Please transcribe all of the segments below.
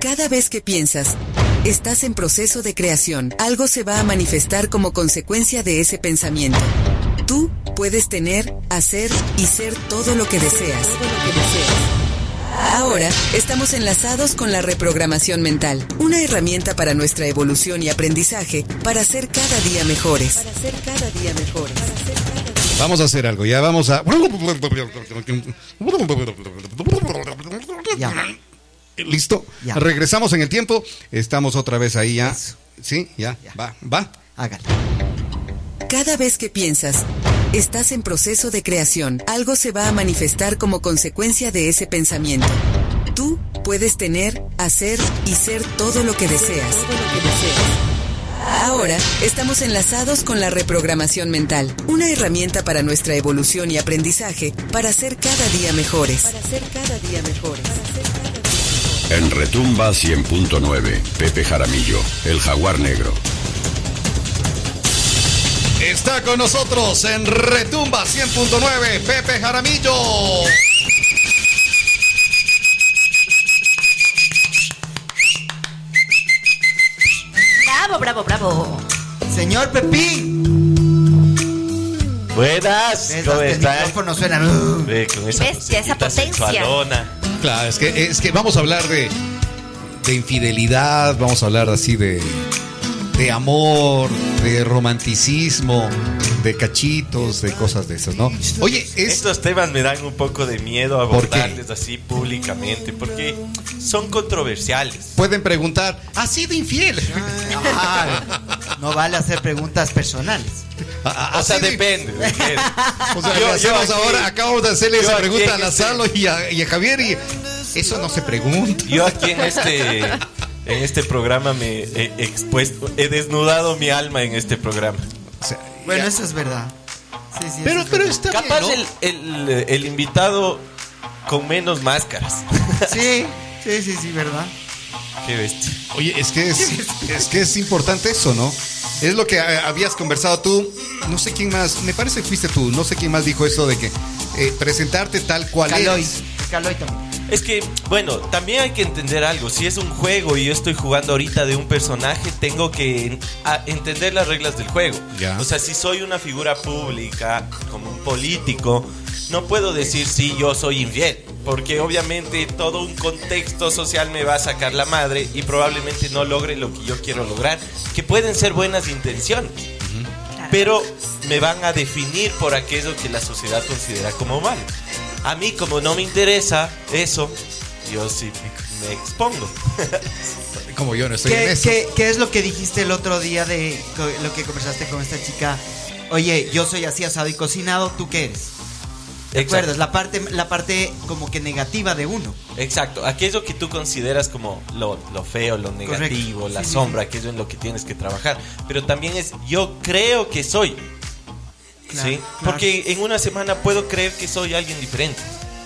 Cada vez que piensas, estás en proceso de creación. Algo se va a manifestar como consecuencia de ese pensamiento. Tú puedes tener, hacer y ser todo lo que deseas. Ahora estamos enlazados con la reprogramación mental, una herramienta para nuestra evolución y aprendizaje para ser cada día mejores. Para ser cada día mejores. Vamos a hacer algo, ya vamos a... Ya. ¿Listo? Ya. Regresamos en el tiempo. Estamos otra vez ahí ya. Eso. Sí, ya. Ya. Va, va. Hágale. Cada vez que piensas, estás en proceso de creación. Algo se va a manifestar como consecuencia de ese pensamiento. Tú puedes tener, hacer y ser todo lo que deseas. Ahora estamos enlazados con la reprogramación mental, una herramienta para nuestra evolución y aprendizaje para ser cada día mejores. Para ser cada día mejores. En Retumba 100.9, Pepe Jaramillo, el jaguar negro. Está con nosotros en Retumba 100.9, Pepe Jaramillo. Bravo, bravo, bravo. Señor Pepín. Buenas, ¿cómo están? uh, con esa Bestia, esa musiquita potencia. sensualona. Claro, es que, es que vamos a hablar de, de infidelidad, vamos a hablar así de, de amor, de romanticismo, de cachitos, de cosas de esas, ¿no? Oye, es... Estos temas me dan un poco de miedo abordarles así públicamente porque son controversiales. Pueden preguntar, ¿ha sido infiel? ah, no vale hacer preguntas personales. ¿Ha- ha O sea, depende. depende. O sea, Yo- yo aquí- ahora, acabamos de hacerle esa pregunta a Lazalo y a, y a Javier y eso no se pregunta. Yo aquí en este en este programa me he expuesto, he desnudado mi alma en este programa. O sea, Bueno, ya. eso es verdad. Sí, sí, pero, es pero verdad. está Capaz bien, el, el, el invitado con menos máscaras. Sí, sí, sí, sí, verdad. Qué bestia. ¿no? Oye, es que es, es que es importante eso, ¿no? Es lo que eh, habías conversado tú, no sé quién más, me parece que fuiste tú, no sé quién más dijo eso de que eh, presentarte tal cual Caloy. eres. Caloy también. Es que, bueno, también hay que entender algo. Si es un juego y yo estoy jugando ahorita de un personaje, tengo que entender las reglas del juego. O sea, si soy una figura pública, como un político, no puedo decir sí, yo soy infiel. Porque obviamente todo un contexto social me va a sacar la madre y probablemente no logre lo que yo quiero lograr. Que pueden ser buenas intenciones. Pero me van a definir por aquello que la sociedad considera como malo. A mí, como no me interesa eso, yo sí me, expongo. Como yo no estoy en ¿Qué, eso. qué, qué es lo que dijiste el otro día de lo que conversaste con esta chica? Oye, yo soy así asado y cocinado, ¿tú qué eres? ¿Te Exacto. acuerdas? La parte, la parte como que negativa de uno. Exacto, aquello que tú consideras como lo, lo feo, lo negativo, Correcto. la Sí, sí, sombra, aquello en lo que tienes que trabajar. Pero también es yo creo que soy. Claro, ¿sí? claro. Porque en una semana puedo creer que soy alguien diferente.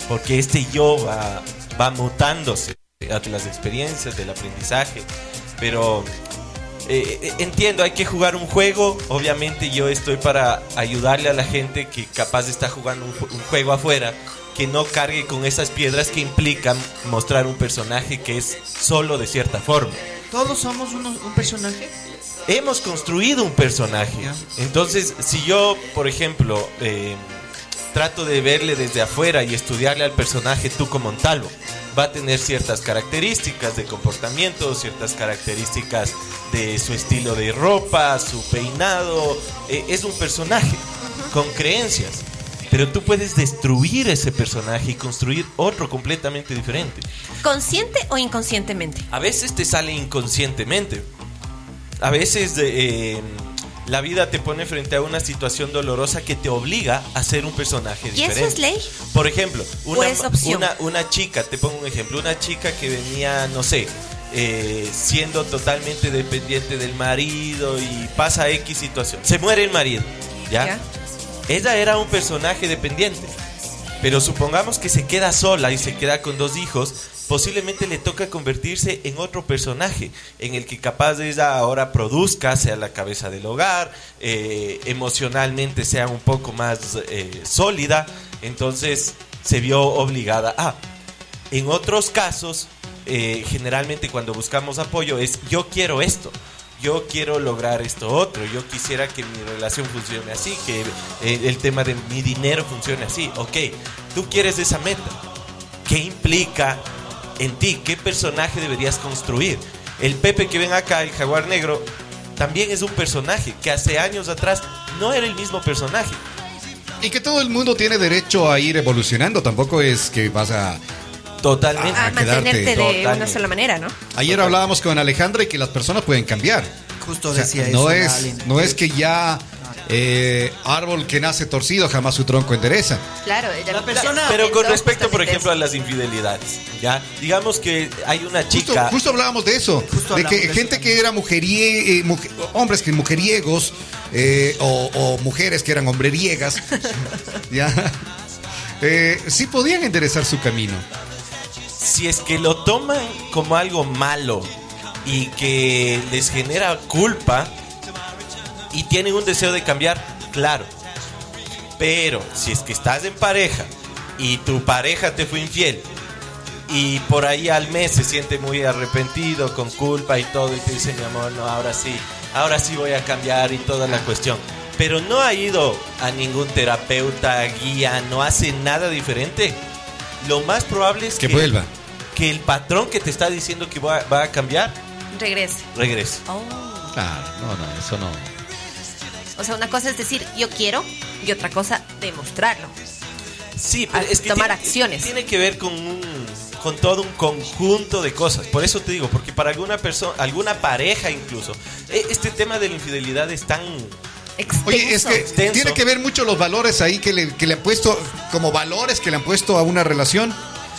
Porque este yo va, va mutándose ante las experiencias, del aprendizaje. Pero eh, entiendo, hay que jugar un juego. Obviamente yo estoy para ayudarle a la gente que capaz está jugando un, ju- un juego afuera, que no cargue con esas piedras que implican mostrar un personaje que es solo de cierta forma. ¿Todos somos uno- un personaje? Hemos construido un personaje. Entonces, si yo, por ejemplo, eh, trato de verle desde afuera y estudiarle al personaje Tuco Montalvo, va a tener ciertas características de comportamiento, ciertas características de su estilo de ropa, su peinado. Eh, es un personaje con creencias. Pero tú puedes destruir ese personaje y construir otro completamente diferente. ¿Consciente o inconscientemente? A veces te sale inconscientemente. A veces eh, la vida te pone frente a una situación dolorosa que te obliga a ser un personaje ¿Y diferente. eso es ley? Por ejemplo, una, una, una chica, te pongo un ejemplo, una chica que venía, no sé, eh, siendo totalmente dependiente del marido y pasa X situación. Se muere el marido, ¿ya? Ya. Ella era un personaje dependiente. Pero supongamos que se queda sola y se queda con dos hijos, posiblemente le toca convertirse en otro personaje, en el que capaz de ella ahora produzca, sea la cabeza del hogar, eh, emocionalmente sea un poco más eh, sólida, entonces se vio obligada a. En otros casos, eh, generalmente cuando buscamos apoyo es yo quiero esto. Yo quiero lograr esto otro, yo quisiera que mi relación funcione así, que eh, el tema de mi dinero funcione así. Ok, tú quieres esa meta. ¿Qué implica en ti? ¿Qué personaje deberías construir? El Pepe que ven acá, el jaguar negro, también es un personaje que hace años atrás no era el mismo personaje. Y que todo el mundo tiene derecho a ir evolucionando. Tampoco es que vas a. Totalmente. A mantenerte de totalmente. una sola manera, ¿no? Ayer hablábamos con Alejandra y que las personas pueden cambiar. Justo O sea, decía no eso. es, no es que ya eh, árbol que nace torcido jamás su tronco endereza. Claro, ella La persona- Pero con respecto, por ejemplo, a las infidelidades, ¿ya? Digamos que hay una chica... justo hablábamos de eso, Justo de que de gente eso que era mujerie, eh, mujer- hombres que mujeriegos eh, o, o mujeres que eran hombreriegas, ya, eh, sí podían enderezar su camino. si es que lo toman como algo malo y que les genera culpa y tienen un deseo de cambiar, claro. Pero si es que estás en pareja y tu pareja te fue infiel y por ahí al mes se siente muy arrepentido, con culpa y todo, y te dice, mi amor, no, ahora sí, ahora sí voy a cambiar y toda la cuestión. Pero no ha ido a ningún terapeuta, guía, no hace nada diferente. Lo más probable es Que que, vuelva. que el patrón que te está diciendo que va, va a cambiar, Regrese. regrese. Oh. Claro, no, no, eso no. O sea, una cosa es decir yo quiero y otra cosa demostrarlo. Sí, pero es que tomar tiene, acciones. Tiene que ver con un, con todo un conjunto de cosas. Por eso te digo, porque para alguna persona, alguna pareja incluso, e- este tema de la infidelidad es tan Extenso. Oye, es que Extenso. tiene que ver mucho los valores ahí que le, que le han puesto, como valores que le han puesto a una relación.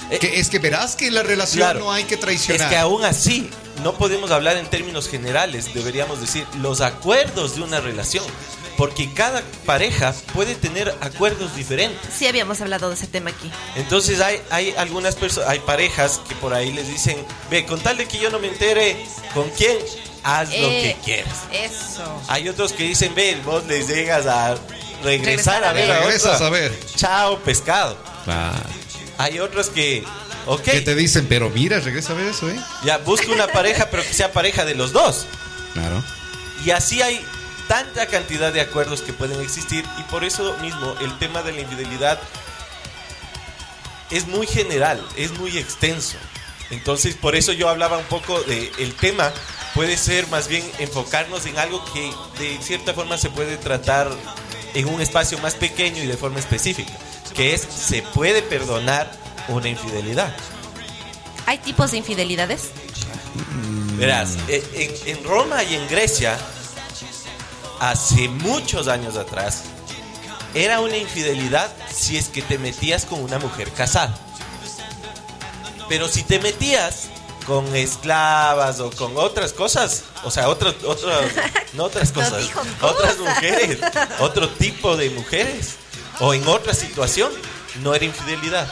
Eh, que es que verás que la relación Claro. no hay que Es traicionar. que aún así no podemos hablar en términos generales, deberíamos decir los acuerdos de una relación, porque cada pareja puede tener acuerdos diferentes. Sí habíamos hablado de ese tema aquí. Entonces hay, hay algunas personas, hay parejas que por ahí les dicen, ve, con tal de que yo no me entere con quién, haz lo que Eh, quieras. Eso. Hay otros que dicen, ve, vos les llegas a regresar Regresar a a ver ver. a Regresas otra. a ver. Chao, pescado. Claro. Hay otros que, ok, Que te dicen, pero mira, regresa a ver eso, ¿eh? ya busca una pareja, pero que sea pareja de los dos. Claro. Y así hay tanta cantidad de acuerdos que pueden existir y por eso mismo el tema de la infidelidad es muy general, es muy extenso. Entonces, por eso yo hablaba un poco de el tema puede ser más bien enfocarnos en algo que de cierta forma se puede tratar en un espacio más pequeño y de forma específica, que es se puede perdonar una infidelidad. ¿Hay tipos de infidelidades? Verás, eh, en, en Roma y en Grecia, hace muchos años atrás, era una infidelidad si es que te metías con una mujer casada. Pero si te metías con esclavas o con otras cosas, o sea, otras, no otras cosas, otras mujeres, otro tipo de mujeres, o en otra situación, no era infidelidad.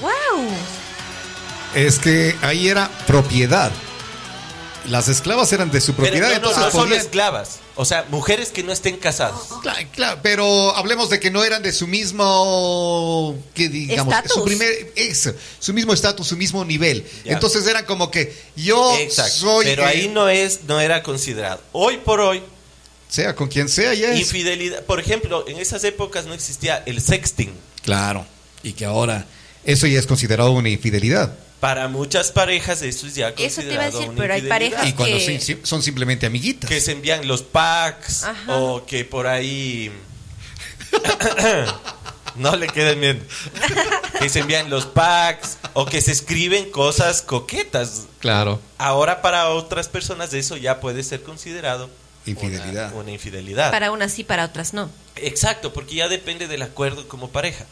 ¡Wow! Es que ahí era propiedad. Las esclavas eran de su Pero propiedad, no, no, entonces no solo podían- esclavas, o sea, mujeres que no estén casadas. Claro, claro, pero hablemos de que no eran de su mismo, que digamos, Estatus. su primer, eso, su mismo estatus, su mismo nivel. Ya. Entonces eran como que yo Exacto. soy, pero ahí no es, no era considerado. Hoy por hoy, sea con quien sea, ya es. infidelidad. Por ejemplo, en esas épocas no existía el sexting. Claro, y que ahora eso ya es considerado una infidelidad. Para muchas parejas eso es ya Eso te iba a considerado decir, una pero hay infidelidad. parejas Y cuando que- sí- son simplemente amiguitas. que se envían los packs Ajá. o que por ahí no le queden bien. Que se envían los packs o que se escriben cosas coquetas. Claro, Ahora para otras personas eso ya puede ser considerado Infidelidad. Una, una infidelidad. Para unas sí, para otras no. Exacto, porque ya depende del acuerdo como pareja.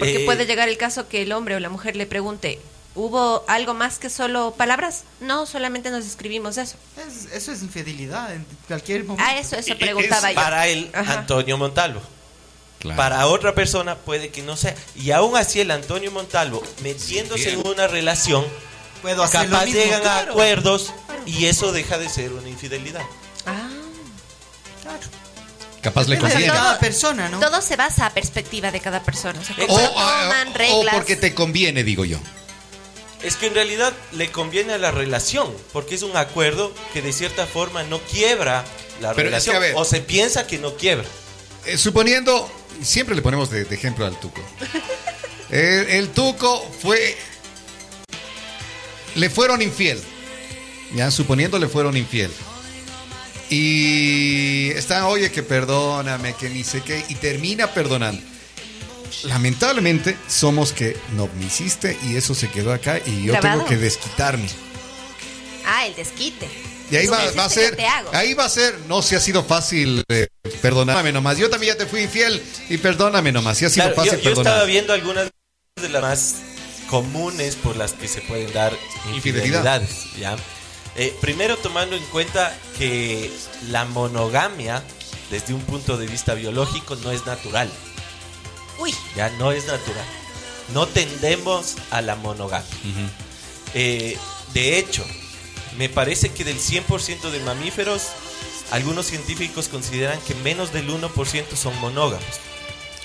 Porque Eh, puede llegar el caso que el hombre o la mujer le pregunte, ¿hubo algo más que solo palabras? No, solamente nos escribimos eso. Es- eso es infidelidad en cualquier momento. Ah, eso, eso es preguntaba yo. para el Ajá. Antonio Montalvo. claro. Para otra persona puede que no sea. Y aún así el Antonio Montalvo, metiéndose en una relación, Puedo hacer lo capaz mismo, llegan a claro. acuerdos y eso deja de ser una infidelidad. Ah, Capaz le cada persona, ¿no? todo se basa a perspectiva de cada persona. O sea, toman, o reglas. porque te conviene, digo yo. Es que en realidad le conviene a la relación, porque es un acuerdo que de cierta forma no quiebra la Pero es que, relación. ver- o se piensa que no quiebra. Eh, suponiendo, siempre le ponemos de, de ejemplo al Tuco. El, el Tuco fue. Le fueron infiel. Ya, suponiendo le fueron infiel. Y está, oye, que perdóname, que ni sé qué. Y termina perdonando. Lamentablemente, somos que no me hiciste y eso se quedó acá y yo Grabado. tengo que desquitarme. Ah, el desquite. Y ahí Tú va, va a ser, yo te hago. ahí va a ser, no si ha sido fácil, eh, perdóname nomás. Yo también ya te fui infiel y perdóname nomás, si ha sido Claro, fácil yo, yo perdonar. estaba viendo algunas de las más comunes por las que se pueden dar Infidelidad. infidelidades. ¿ya? Eh, primero tomando en cuenta que la monogamia, desde un punto de vista biológico, no es natural. Uy, Ya no es natural. No tendemos a la monogamia. Eh, de hecho, me parece que del 100% de mamíferos, algunos científicos consideran que menos del 1% son monógamos.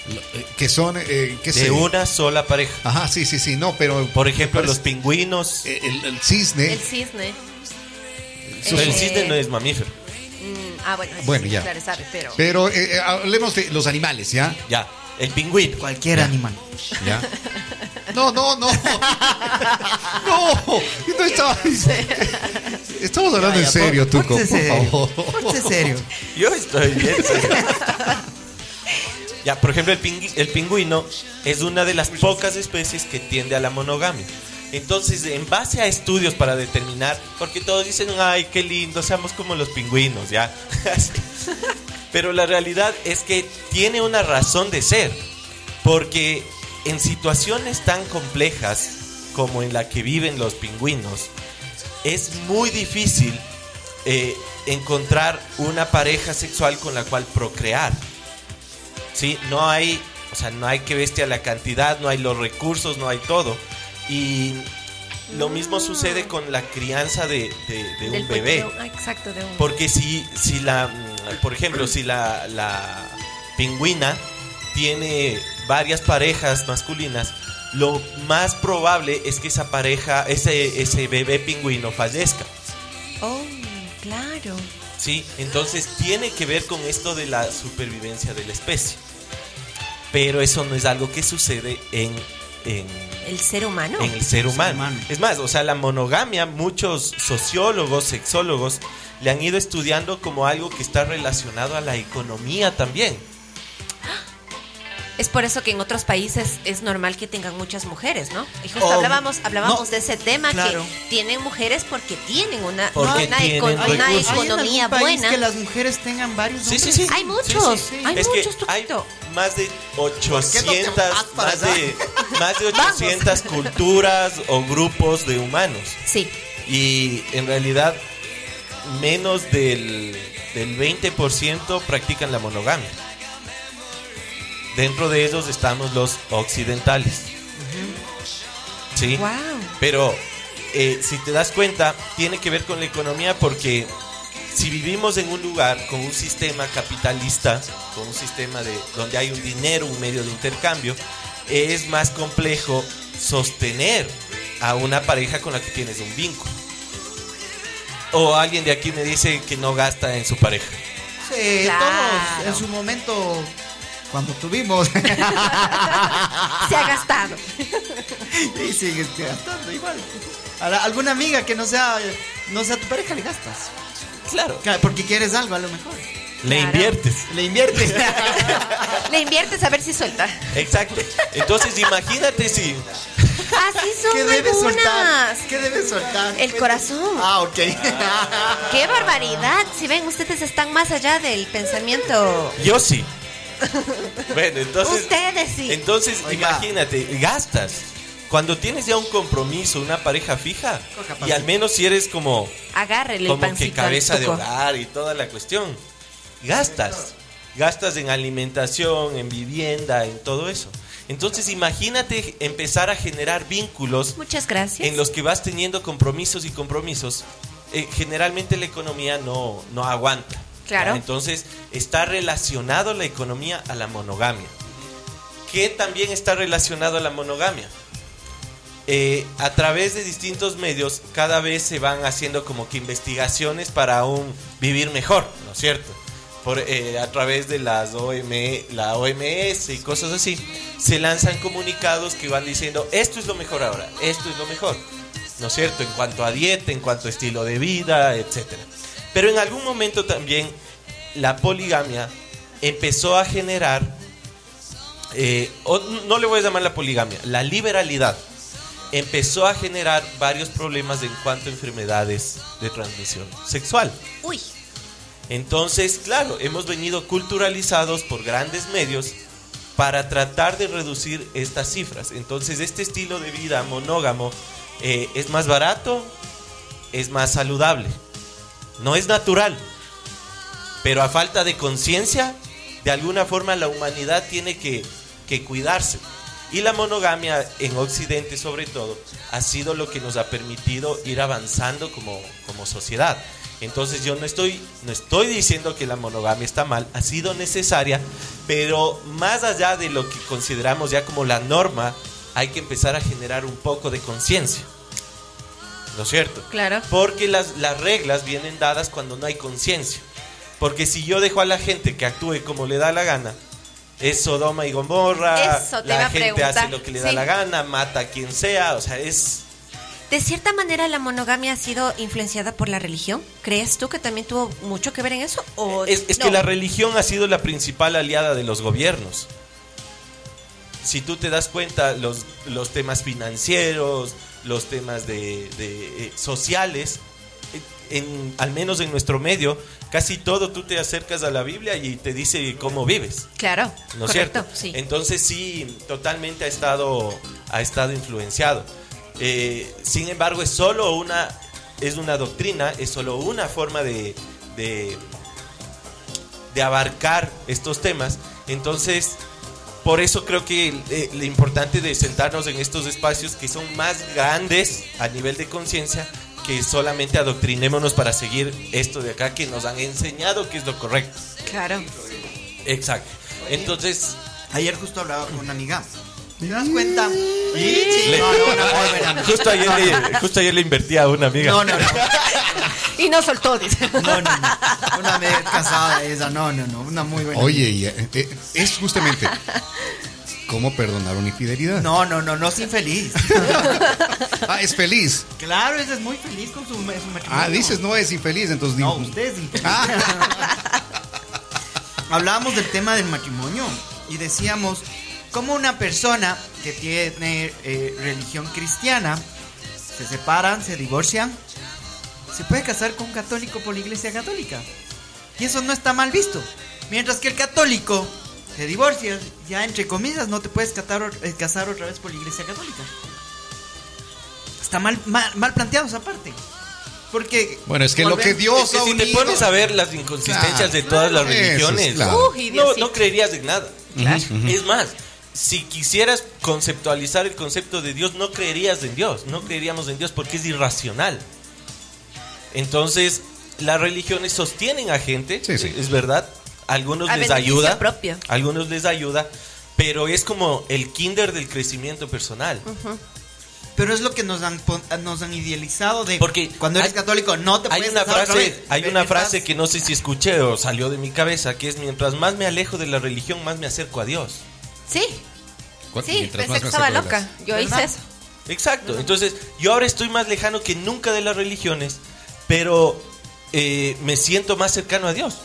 Eh, Que son, eh, qué De sé. una sola pareja. Ajá, sí, sí, sí, no, pero Por ejemplo, me los pingüinos. el, el cisne, el cisne. El Eh, cisne no es mamífero. mm, ah, bueno, eso Bueno, sí, ya. claro, sabe, pero. pero eh, eh, hablemos de los animales, ¿ya? Ya. El pingüino. Cualquier animal. ¿Ya? No, no, no. No, no estaba- Estamos hablando Ya, en ya, serio, pon- Tuco, por serio. favor. Ponte serio. Yo estoy bien. serio. ya, por ejemplo, el, pingui- el pingüino es una de las pocas especies que tiende a la monogamia. Entonces, en base a estudios para determinar, porque todos dicen, ay, qué lindo, seamos como los pingüinos, ¿ya? Pero la realidad es que tiene una razón de ser, porque en situaciones tan complejas como en la que viven los pingüinos, es muy difícil eh, encontrar una pareja sexual con la cual procrear. ¿Sí? No hay, o sea, no hay que bestia la cantidad, no hay los recursos, no hay todo. Y lo mismo sucede con la crianza de, de- de del un bebé. pequeño- ah, exacto, de un. Porque si, si la, mm, por ejemplo, si la, la pingüina tiene varias parejas masculinas, lo más probable es que esa pareja, ese, ese bebé pingüino fallezca. Oh, claro. ¿sí? Entonces tiene que ver con esto de la supervivencia de la especie. Pero eso no es algo que sucede en, en, El ser humano. en el ser humano. humano. Es más, o sea, la monogamia, muchos sociólogos, sexólogos, le han ido estudiando como algo que está relacionado a la economía también. Es por eso que en otros países es normal que tengan muchas mujeres, ¿no? Y justo Oh, hablábamos, hablábamos no, de ese tema claro. que tienen mujeres porque tienen una, Porque una, tienen eco- una recursos. ¿Hay en economía buena. que las mujeres tengan varios Sí, sí, sí. Hay muchos, Sí, sí, sí. hay es muchos, que hay más de qué no te 800, vas para más de, más de 800 culturas o grupos de humanos. Sí, Y en realidad menos del, del 20% practican la monogamia. Dentro de ellos estamos los occidentales. ¿Sí? wow. Pero eh, si te das cuenta, tiene que ver con la economía porque si vivimos en un lugar con un sistema capitalista, con un sistema de donde hay un dinero, un medio de intercambio, es más complejo sostener a una pareja con la que tienes un vínculo. O alguien de aquí me dice que no gasta en su pareja. Sí, Claro. todos en su momento, cuando tuvimos, Se ha gastado. y sigues gastando igual. A la- alguna amiga que no sea, no sea tu pareja le gastas. Claro. Porque quieres algo a lo mejor. Le Claro. inviertes. Le inviertes. Le inviertes a ver si suelta. Exacto. Entonces imagínate si Así son ¿Qué debes soltar? ¿Qué debes soltar? El corazón. Ah, ok. ¡Qué barbaridad! Si ven, ustedes están más allá del pensamiento. yo sí. Bueno, entonces Ustedes sí. Entonces, Oiga. imagínate, gastas. Cuando tienes ya un compromiso, una pareja fija, y al menos si eres como, Agárrele el como que cabeza de hogar y toda la cuestión, gastas. Gastas en alimentación, en vivienda, en todo eso. Entonces, imagínate empezar a generar vínculos Muchas gracias. en los que vas teniendo compromisos y compromisos. Eh, generalmente la economía no, no aguanta. Claro. ¿ya? Entonces está relacionado la economía a la monogamia. ¿Qué también está relacionado a la monogamia? eh, a través de distintos medios cada vez se van haciendo como que investigaciones para un vivir mejor, ¿no es cierto? Por, eh, a través de las OM, la OMS y cosas así, se lanzan comunicados que van diciendo esto es lo mejor ahora, esto es lo mejor, ¿no es cierto? En cuanto a dieta, en cuanto a estilo de vida, etcétera. Pero en algún momento también la poligamia empezó a generar, eh, o no le voy a llamar la poligamia, la liberalidad empezó a generar varios problemas en cuanto a enfermedades de transmisión sexual. Uy. Entonces, claro, hemos venido culturalizados por grandes medios para tratar de reducir estas cifras. Entonces, este estilo de vida monógamo eh, es más barato, es más saludable, no es natural, pero a falta de conciencia, de alguna forma la humanidad tiene que, que cuidarse. Y la monogamia en Occidente sobre todo ha sido lo que nos ha permitido ir avanzando como, como sociedad. Entonces yo no estoy, no estoy diciendo que la monogamia está mal, ha sido necesaria, pero más allá de lo que consideramos ya como la norma, hay que empezar a generar un poco de conciencia. ¿No es cierto? Claro. Porque las, las reglas vienen dadas cuando no hay conciencia. Porque si yo dejo a la gente que actúe como le da la gana, es Sodoma y Gomorra, Eso te la gente preguntar. hace lo que le da Sí. la gana, mata a quien sea, o sea, es... De cierta manera, la monogamia ha sido influenciada por la religión. ¿Crees tú que también tuvo mucho que ver en eso? ¿O Es, es no? que la religión ha sido la principal aliada de los gobiernos. Si tú te das cuenta, los, los temas financieros, los temas de, de, eh, sociales, eh, en, al menos en nuestro medio, casi todo tú te acercas a la Biblia y te dice cómo vives. Claro, ¿No es cierto? sí. Entonces sí, totalmente ha estado, ha estado influenciado. Eh, sin embargo, es solo una, es una doctrina, es solo una forma de, de, de abarcar estos temas. Entonces, por eso creo que eh, lo importante de sentarnos en estos espacios que son más grandes a nivel de conciencia que solamente adoctrinémonos para seguir esto de acá que nos han enseñado que es lo correcto. Claro. Exacto. Entonces, Ayer justo hablaba con una amiga. ¿Te das cuenta? Le- No, no, una muy buena amiga. justo, ayer le, justo ayer le invertí a una amiga. No, no, no. Y no soltó, dice. No, no, no. Una amiga casada esa. No, no, no. Una muy buena. Oye, y, eh, eh, es justamente cómo perdonar una infidelidad. No, no, no, no es infeliz. Ah, es feliz. Claro, esa es muy feliz con su, su matrimonio. Ah, dices no es infeliz, entonces No, digo, usted es infeliz. Ah. Hablábamos del tema del matrimonio y decíamos cómo una persona que tiene eh, religión cristiana se separan, se divorcian, se puede casar con un católico por la iglesia católica. Y eso no está mal visto. Mientras que el católico te divorcias, ya entre comillas, no te puedes casar, eh, casar otra vez por la iglesia católica. Está mal, mal, mal planteado esa parte. Porque. Bueno, es que lo que Dios Es que ha si te pones a ver las inconsistencias de todas las religiones, claro. No, no creerías en nada. Es más, si quisieras conceptualizar el concepto de Dios, no creerías en Dios, no creeríamos en Dios porque es irracional. Entonces, las religiones sostienen a gente, Sí, sí. es verdad. Algunos A les ayuda, propio. algunos les ayuda, pero es como el kinder del crecimiento personal. Pero es lo que nos han, pon- nos han idealizado de Porque cuando eres hay- católico no te Hay puedes una frase, hay una estás- frase que no sé si escuché o salió de mi cabeza, que es mientras más me alejo de la religión, más me acerco a Dios. Sí, ¿Cu- sí, mientras pensé que me estaba loca. las- Yo hice eso. Exacto. Entonces, yo ahora estoy más lejano que nunca de las religiones, pero eh, me siento más cercano a Dios.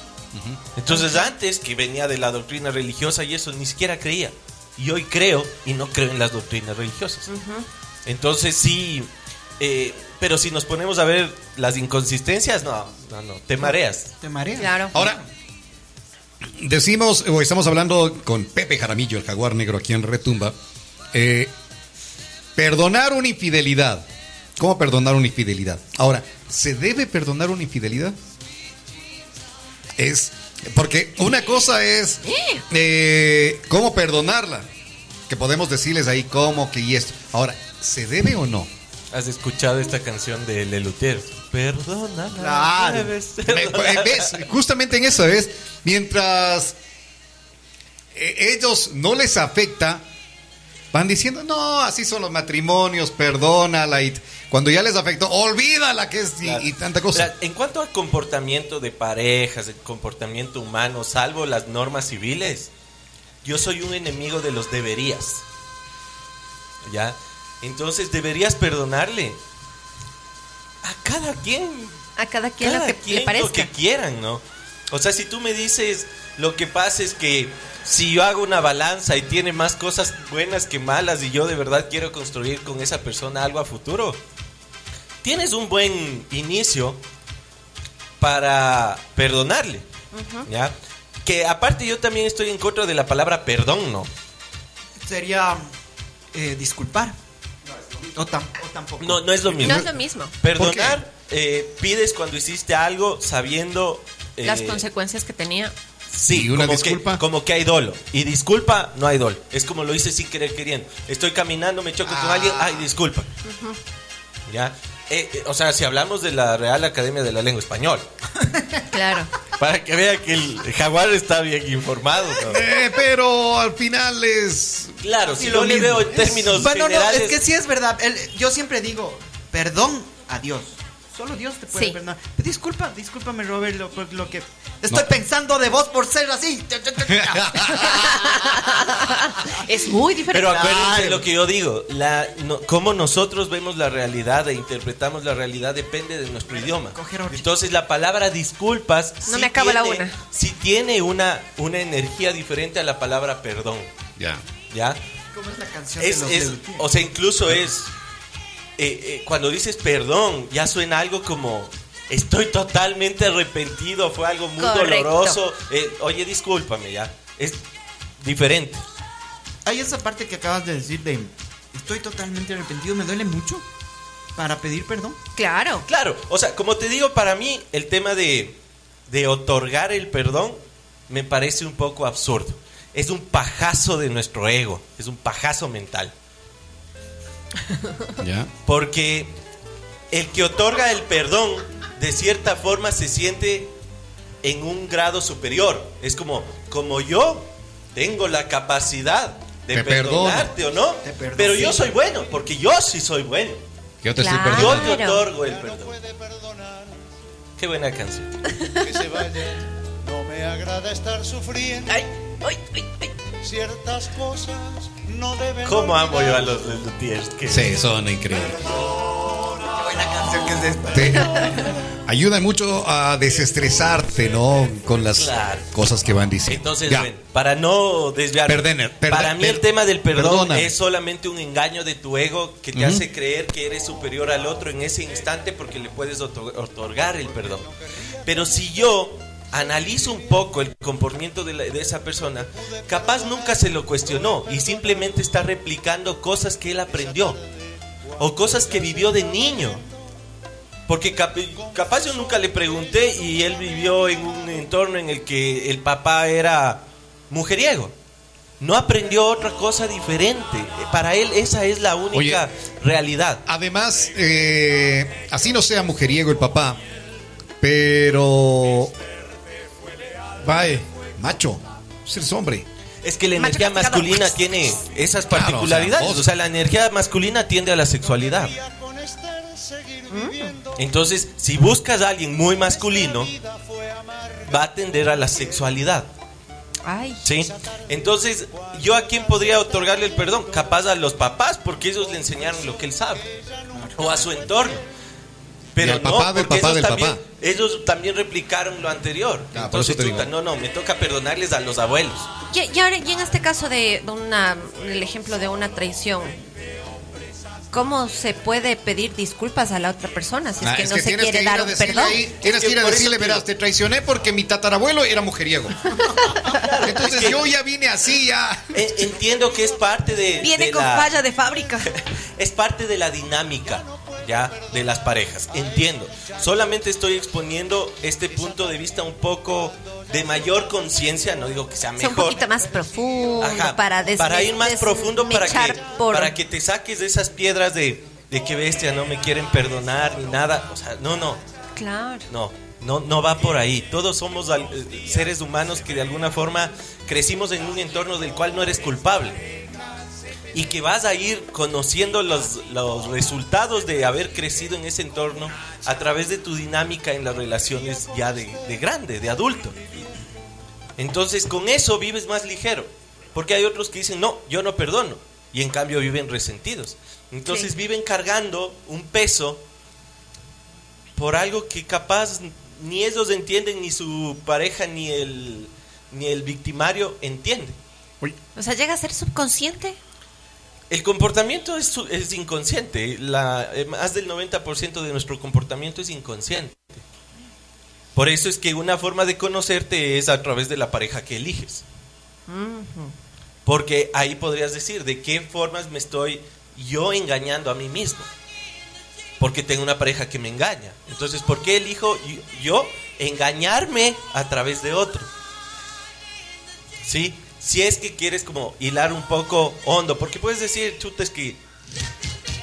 Entonces, antes que venía de la doctrina religiosa y eso, ni siquiera creía. Y hoy creo y no creo en las doctrinas religiosas. Entonces, sí. eh, pero si nos ponemos a ver las inconsistencias, no, no, no, te mareas. Te mareas. Claro. Ahora, decimos, o estamos hablando con Pepe Jaramillo, el jaguar negro aquí en Retumba. eh, perdonar una infidelidad. ¿Cómo perdonar una infidelidad? Ahora, ¿se debe perdonar una infidelidad? Es. Porque una cosa es. eh, ¿Cómo perdonarla? Que podemos decirles ahí cómo, que y esto. Ahora, ¿se debe o no? ¿Has escuchado esta canción de Lelutier? Perdona. Claro. ¿Ves? Justamente en eso es. Mientras eh, ellos no les afecta, van diciendo, no, así son los matrimonios, perdónala. Y cuando ya les afectó, olvídala que es y, Claro. y tanta cosa. En cuanto al comportamiento de parejas, el comportamiento humano, salvo las normas civiles, yo soy un enemigo de los deberías. ¿Ya? Entonces deberías perdonarle a cada quien A cada quien cada lo que quien le parezca. lo que quieran, ¿no? O sea, si tú me dices, lo que pasa es que si yo hago una balanza y tiene más cosas buenas que malas y yo de verdad quiero construir con esa persona algo a futuro, tienes un buen inicio para perdonarle, ¿ya? Que aparte yo también estoy en contra de la palabra perdón, ¿no? Sería eh, disculpar. O, tam- o tampoco. No, no es lo mismo. No es lo mismo. Perdonar, eh, pides cuando hiciste algo sabiendo... eh, Las consecuencias que tenía. Sí, ¿Y una como disculpa? Que, como que hay dolo. Y disculpa, no hay dolo. Es como lo hice sin querer queriendo. Estoy caminando, me choco con Ah. alguien, ay, disculpa. ¿Ya? Eh, eh, o sea, si hablamos de la Real Academia de la Lengua Española, Claro. para que vea que el jaguar está bien informado. ¿no? Eh, pero al final es... Claro, si lo le mismo. veo en términos Bueno, generales... no, es que sí es verdad. El- yo siempre digo, perdón a Dios. Solo Dios te puede Sí. perdonar. Disculpa, discúlpame, Robert, lo, por lo que estoy pensando de vos por ser así. Es muy diferente. Pero acuérdense lo que yo digo, la, no, cómo nosotros vemos la realidad e interpretamos la realidad depende de nuestro idioma. Coger ocho. Entonces la palabra disculpas No me acabo la una. sí tiene una, una energía diferente a la palabra perdón, Ya. ¿ya? ¿Cómo es la canción Es, de los es- o sea, incluso es, eh, eh, cuando dices perdón, ya suena algo como... Estoy totalmente arrepentido, fue algo muy Correcto. doloroso. eh, oye, discúlpame, ya. Es diferente. Hay esa parte que acabas de decir de estoy totalmente arrepentido, me duele mucho para pedir perdón. Claro. Claro, o sea, como te digo, para mí el tema de, de otorgar el perdón me parece un poco absurdo. Es un pajazo de nuestro ego, es un pajazo mental. Ya. Porque el que otorga el perdón, de cierta forma, se siente en un grado superior. Es como, como yo tengo la capacidad de Te perdono. perdonarte o no, Te perdono. pero yo soy bueno, porque yo sí soy bueno. Yo te Claro. estoy Yo perdonando. te Claro. otorgo el perdón. Qué buena canción. que se vaya. No me agrada estar sufriendo. Ay, ay, ay, ay. Ciertas cosas no deben. ¿Cómo amo yo a los Lelutiers? Que Sí, son increíbles. Qué buena canción que es esta. Te ayuda mucho a desestresarte, ¿no? Con las Claro. cosas que van diciendo. Entonces, Ya. bueno, para no desviar. Perdone, perde- para mí per- el tema del perdón perdóname. es solamente un engaño de tu ego que te hace creer que eres superior al otro en ese instante porque le puedes otor- otorgar el perdón. Pero si yo analizo un poco el comportamiento de, la- de esa persona, capaz nunca se lo cuestionó y simplemente está replicando cosas que él aprendió o cosas que vivió de niño. Porque cap- capaz yo nunca le pregunté y él vivió en un entorno en el que el papá era mujeriego. No aprendió otra cosa diferente. Para él esa es la única realidad. Además, eh, así no sea mujeriego el papá, pero. Vaya, macho, es hombre. Es que la Macho energía castigado. masculina tiene esas Claro, particularidades. o sea, vos- O sea, la energía masculina tiende a la sexualidad. Mm. Entonces, si buscas a alguien muy masculino, va a tender a la sexualidad. Ay. ¿Sí? Entonces, ¿yo a quién podría otorgarle el perdón? Capaz a los papás, porque ellos le enseñaron lo que él sabe. O a su entorno. Pero Y al no, papá del porque papá ellos del también, papá. ellos también replicaron lo anterior. Ah, por eso Entonces, te digo. chuta, no, no, me toca perdonarles a los abuelos. Y, y ahora, y en este caso de, una, el ejemplo de una traición, ¿cómo se puede pedir disculpas a la otra persona si es Ah, que es no que se quiere que dar un perdón? ahí, tienes Es que ir a decirle, te verás, te traicioné porque mi tatarabuelo era mujeriego. Entonces yo ya vine así, ya. Eh, Entiendo que es parte de. Viene de con la- falla de fábrica. es parte de la dinámica ya de las parejas. Entiendo. Solamente estoy exponiendo este punto de vista un poco de mayor conciencia, no digo que sea Sea mejor. un poquito más profundo Ajá, para para ir más profundo para que, por- para que te saques de esas piedras de, de que bestia no me quieren perdonar ni nada. O sea, no, no, Claro. no. No, no va por ahí. Todos somos eh, seres humanos que de alguna forma crecimos en un entorno del cual no eres culpable. Y que vas a ir conociendo los, los resultados de haber crecido en ese entorno a través de tu dinámica en las relaciones ya de, de grande, de adulto. Entonces con eso vives más ligero, porque hay otros que dicen, no, yo no perdono, y en cambio viven resentidos. Entonces Sí. viven cargando un peso por algo que capaz ni ellos entienden, ni su pareja, ni el, ni el victimario entiende. O sea, llega a ser subconsciente. El comportamiento es, es inconsciente. La, eh, más del 90% de nuestro comportamiento es inconsciente. Por eso es que una forma de conocerte es a través de la pareja que eliges. Porque ahí podrías decir de qué formas me estoy yo engañando a mí mismo. Porque tengo una pareja que me engaña. Entonces, ¿por qué elijo yo engañarme a través de otro? ¿Sí? Si es que quieres como hilar un poco hondo, porque puedes decir, chuta, es que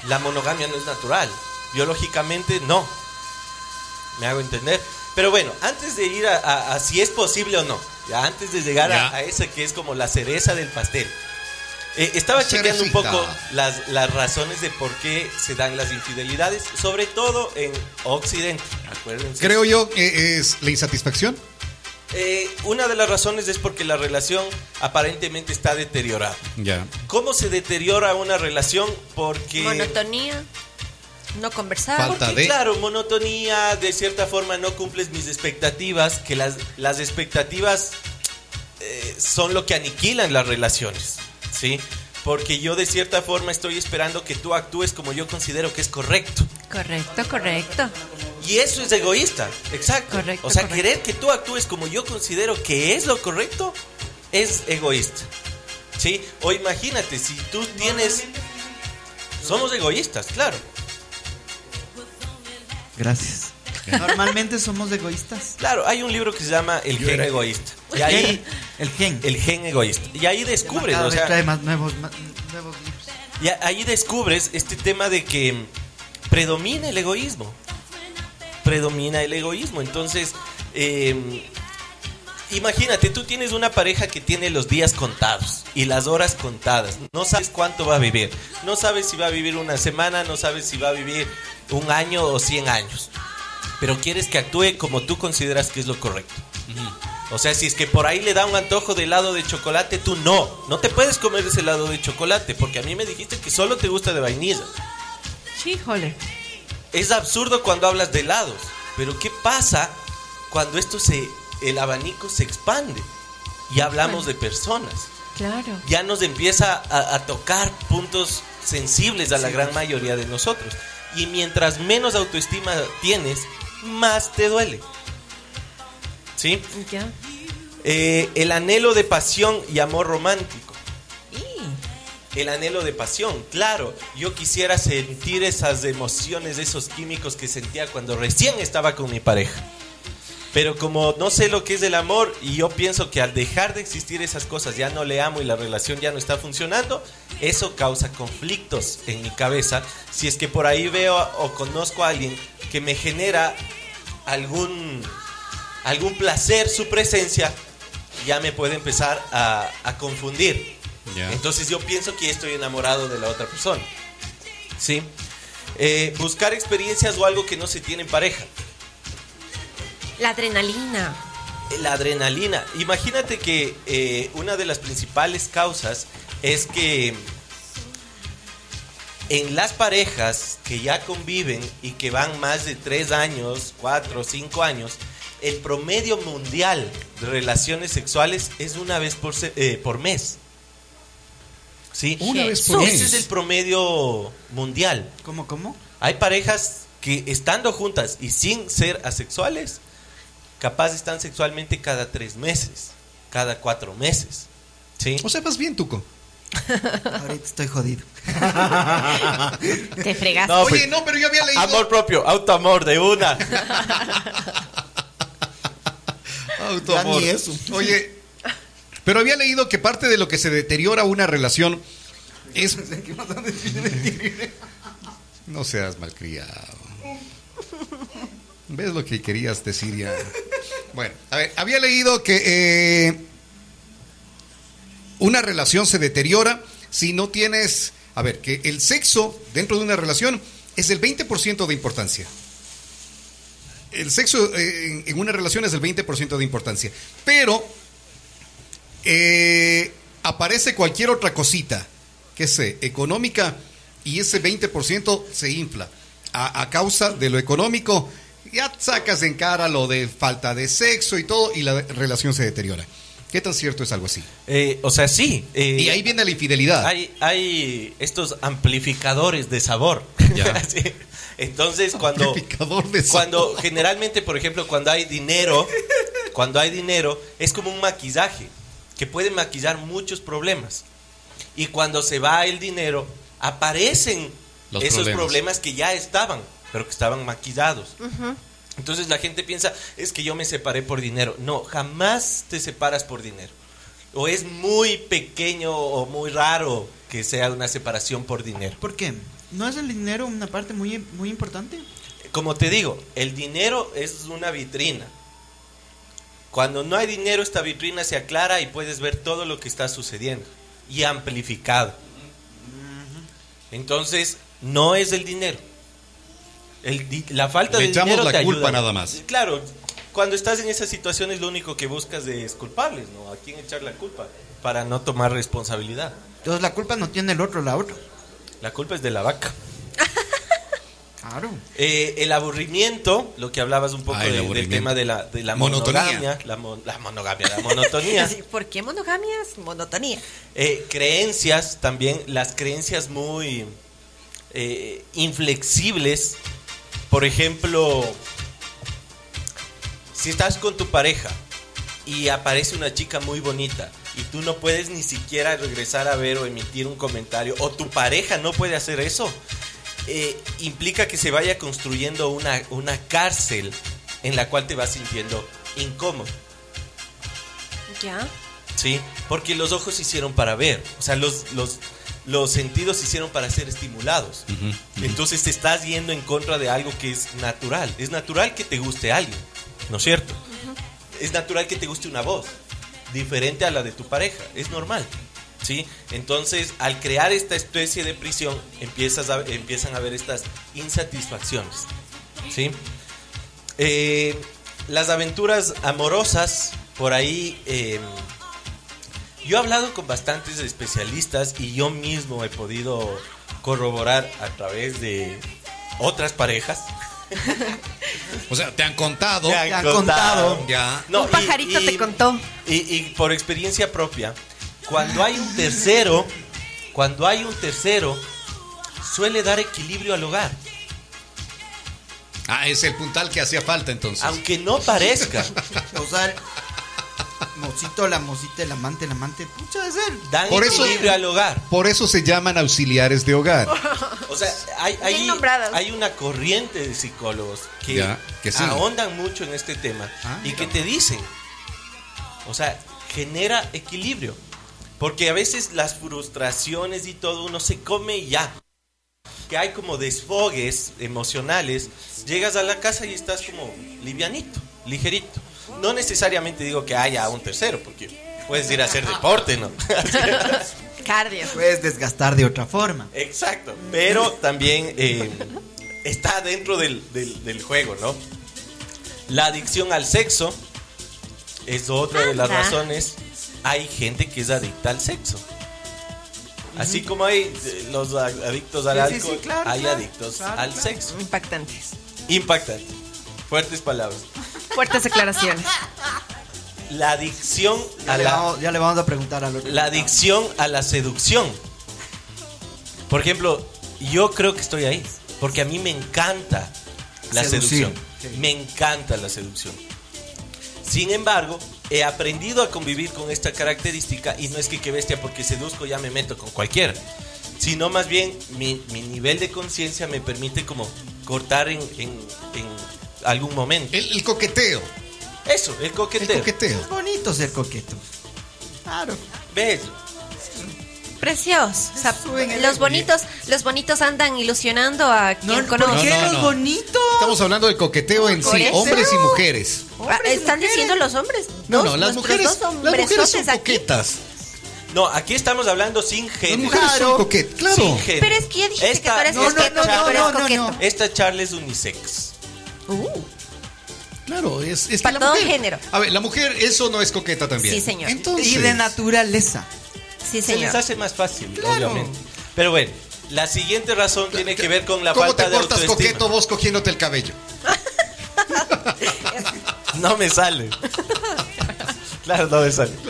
la monogamia no es natural. Biológicamente no. Me hago entender. Pero bueno, antes de ir a, a- a si es posible o no, ya antes de llegar a, a esa que es como la cereza del pastel, eh, estaba La chequeando un cerecita. poco las, las razones de por qué se dan las infidelidades, sobre todo en Occidente. Acuérdense. Creo yo que es la insatisfacción. Eh, una de las razones es porque la relación aparentemente está deteriorada. Ya. ¿Cómo se deteriora una relación? Porque... Monotonía. No conversar. Falta Porque, de- claro, monotonía, de cierta forma no cumples mis expectativas, que las, las expectativas eh, son lo que aniquilan las relaciones, ¿sí? Porque yo de cierta forma estoy esperando que tú actúes como yo considero que es correcto. Correcto, correcto. Y eso es egoísta, exacto. Correcto, o sea, correcto. querer que tú actúes como yo considero que es lo correcto es egoísta. ¿Sí? O imagínate, si tú tienes... Somos egoístas, claro. Gracias. Normalmente somos egoístas. Claro, hay un libro que se llama El gen egoísta. Y ahí, El gen. el gen egoísta. Y ahí descubres, Cada o vez sea, trae más nuevos, más nuevos libros. y a- ahí descubres este tema de que predomina el egoísmo. Predomina el egoísmo. Entonces, eh, imagínate, tú tienes una pareja que tiene los días contados y las horas contadas. No sabes cuánto va a vivir. No sabes si va a vivir una semana, no sabes si va a vivir un año o cien años. Pero quieres que actúe como tú consideras que es lo correcto. O sea, si es que por ahí le da un antojo de helado de chocolate, tú no. No te puedes comer ese helado de chocolate, porque a mí me dijiste que solo te gusta de vainilla. Híjole. Es absurdo cuando hablas de helados, pero ¿qué pasa cuando esto se, el abanico se expande y hablamos de personas? Claro. Ya nos empieza a, a tocar puntos sensibles a la gran mayoría de nosotros. Y mientras menos autoestima tienes, más te duele. ¿Sí? Ya. Eh, el anhelo de pasión y amor romántico. Y El anhelo de pasión, claro. Yo quisiera sentir esas emociones, esos químicos que sentía cuando recién estaba con mi pareja. Pero como no sé lo que es el amor y yo pienso que al dejar de existir esas cosas ya no le amo y la relación ya no está funcionando, eso causa conflictos en mi cabeza. Si es que por ahí veo o conozco a alguien que me genera algún, algún placer su presencia, ya me puede empezar a, a confundir. Entonces yo pienso que estoy enamorado de la otra persona. ¿Sí? Eh, buscar experiencias o algo que no se tiene en pareja. La adrenalina. La adrenalina. Imagínate que eh, una de las principales causas es que en las parejas que ya conviven y que van más de tres años, cuatro, cinco años, el promedio mundial de relaciones sexuales es una vez por, eh, por mes. ¿Sí? Una vez por Jesús. Ese mes. es el promedio mundial. ¿Cómo, cómo? Hay parejas que estando juntas y sin ser asexuales, capaz están sexualmente cada tres meses, cada cuatro meses. ¿Sí? O sea, vas bien, Tuco. Ahorita estoy jodido. Te fregaste. No, Oye, pues, no, pero yo había leído. Amor propio, autoamor de una. Autoamor. Eso. Oye, pero había leído que parte de lo que se deteriora una relación es. No seas malcriado. ¿Ves lo que querías decir ya? Bueno, a ver, había leído que eh, una relación se deteriora si no tienes, a ver, que el sexo dentro de una relación es del 20% de importancia. El sexo eh, en, una relación es del 20% de importancia. Pero eh, aparece cualquier otra cosita, que sé, económica, y ese 20% se infla. A causa de lo económico, ya sacas en cara lo de falta de sexo y todo, y la relación se deteriora. ¿Qué tan cierto es algo así? Eh, o sea, sí. eh, Y ahí viene la infidelidad. Hay, hay estos amplificadores de sabor. Ya. Sí. Entonces, cuando, Amplificador de cuando sabor. generalmente, por ejemplo, cuando hay dinero, cuando hay dinero, es como un maquillaje que puede maquillar muchos problemas. Y cuando se va el dinero, aparecen Los esos problemas. problemas. que ya estaban, pero que estaban maquillados. Entonces la gente piensa, es que yo me separé por dinero. No, jamás te separas por dinero. O es muy pequeño o muy raro que sea una separación por dinero. ¿Por qué? ¿No es el dinero una parte muy, muy importante? Como te digo, el dinero es una vitrina. Cuando no hay dinero, esta vitrina se aclara y puedes ver todo lo que está sucediendo y amplificado. Entonces, no es el dinero. El la falta Le de echamos dinero la te culpa ayuda. nada más. Claro, cuando estás en esas situaciones lo único que buscas es culpables, ¿no? ¿A quién echar la culpa? Para no tomar responsabilidad. Entonces la culpa no tiene el otro, la otra. La culpa es de la vaca. Claro. Eh, el aburrimiento, lo que hablabas un poco Ah, el de- del tema de la, de la Monotonía. monogamia, la, mon- la monogamia, la monotonía, ¿Por qué monogamias? Monotonía. Eh, creencias también, las creencias muy eh, inflexibles, por ejemplo, si estás con tu pareja y aparece una chica muy bonita y tú no puedes ni siquiera regresar a ver o emitir un comentario, o tu pareja no puede hacer eso, eh, implica que se vaya construyendo una, una cárcel en la cual te vas sintiendo incómodo. Ya. Sí, porque los ojos se hicieron para ver, o sea, los, los, los sentidos se hicieron para ser estimulados. Entonces te estás yendo en contra de algo que es natural. Es natural que te guste alguien, ¿no es cierto? Es natural que te guste una voz, diferente a la de tu pareja, es normal. ¿Sí? Entonces, al crear esta especie de prisión, empiezas a- empiezan a haber estas insatisfacciones. ¿Sí? Eh, las aventuras amorosas, por ahí, eh, yo he hablado con bastantes especialistas y yo mismo he podido corroborar a través de otras parejas. O sea, te han contado. Me Te han contado. Ya. No, Un y- pajarito y- te contó. Y, y por experiencia propia, cuando hay un tercero, cuando hay un tercero, suele dar equilibrio al hogar. Ah, es el puntal que hacía falta entonces. Aunque no parezca, O sea, mocito, la mocita, el amante, el amante. Pucha de ser. dan Por eso- equilibrio al hogar. Por eso se llaman auxiliares de hogar. O sea, hay, una corriente de psicólogos que, Ya, que sí. ahondan mucho en este tema Ah, y mira. que te dicen, o sea, genera equilibrio. Porque a veces las frustraciones y todo uno se come y ya. Que hay como desfogues emocionales. Llegas a la casa y estás como livianito, ligerito. No necesariamente digo que haya un tercero, porque puedes ir a hacer deporte, ¿no? Cardio. Puedes desgastar de otra forma. Exacto, pero también eh, está dentro del, del- del juego, ¿no? La adicción al sexo es otra de las razones. Hay gente que es adicta al sexo. Así como hay eh, los adictos al Sí, sí, sí, alcohol, claro, hay claro, adictos claro, al claro. sexo. Impactantes. Impactante. Fuertes palabras. Fuertes declaraciones. La adicción Ya, a le la, vamos, ya le vamos a preguntar otro. la adicción a la seducción. Por ejemplo, yo creo que estoy ahí. Porque a mí me encanta la Seducir. seducción. Me encanta la seducción. Sin embargo, he aprendido a convivir con esta característica y no es que que bestia porque seduzco ya me meto con cualquiera. Sino más bien mi, mi nivel de conciencia me permite como cortar en, en- en algún momento. El, el coqueteo. Eso, el El coqueteo. coqueteo. Es bonito ser coqueto. Claro. ¿Ves? Precioso. O sea, los bonitos, los bonitos andan ilusionando a quien ¿por conoce. qué No, no, los no. bonitos? Estamos hablando del coqueteo en Por sí, eso. hombres y mujeres. Ah, Están diciendo los hombres. No, no, las mujeres, las mujeres son aquí. coquetas. No, aquí estamos hablando sin Las género. mujeres Claro. son coquetas, claro. Sin género. Pero es que ya dijiste que tú eres esta coqueto, no, no, charla- tú eres no, no, no. coqueto. Esta charla es unisex. Uh, Claro, es, Para todo mujer- género. A ver, la mujer, eso no es coqueta también. Sí, señor. Entonces, Y de naturaleza. sí, Se les señor. hace más fácil, Claro. obviamente. Pero bueno, la siguiente razón tiene que ver con la ¿Cómo falta te de portas autoestima. coqueto vos cogiéndote el cabello? No me sale. claro, no me sale.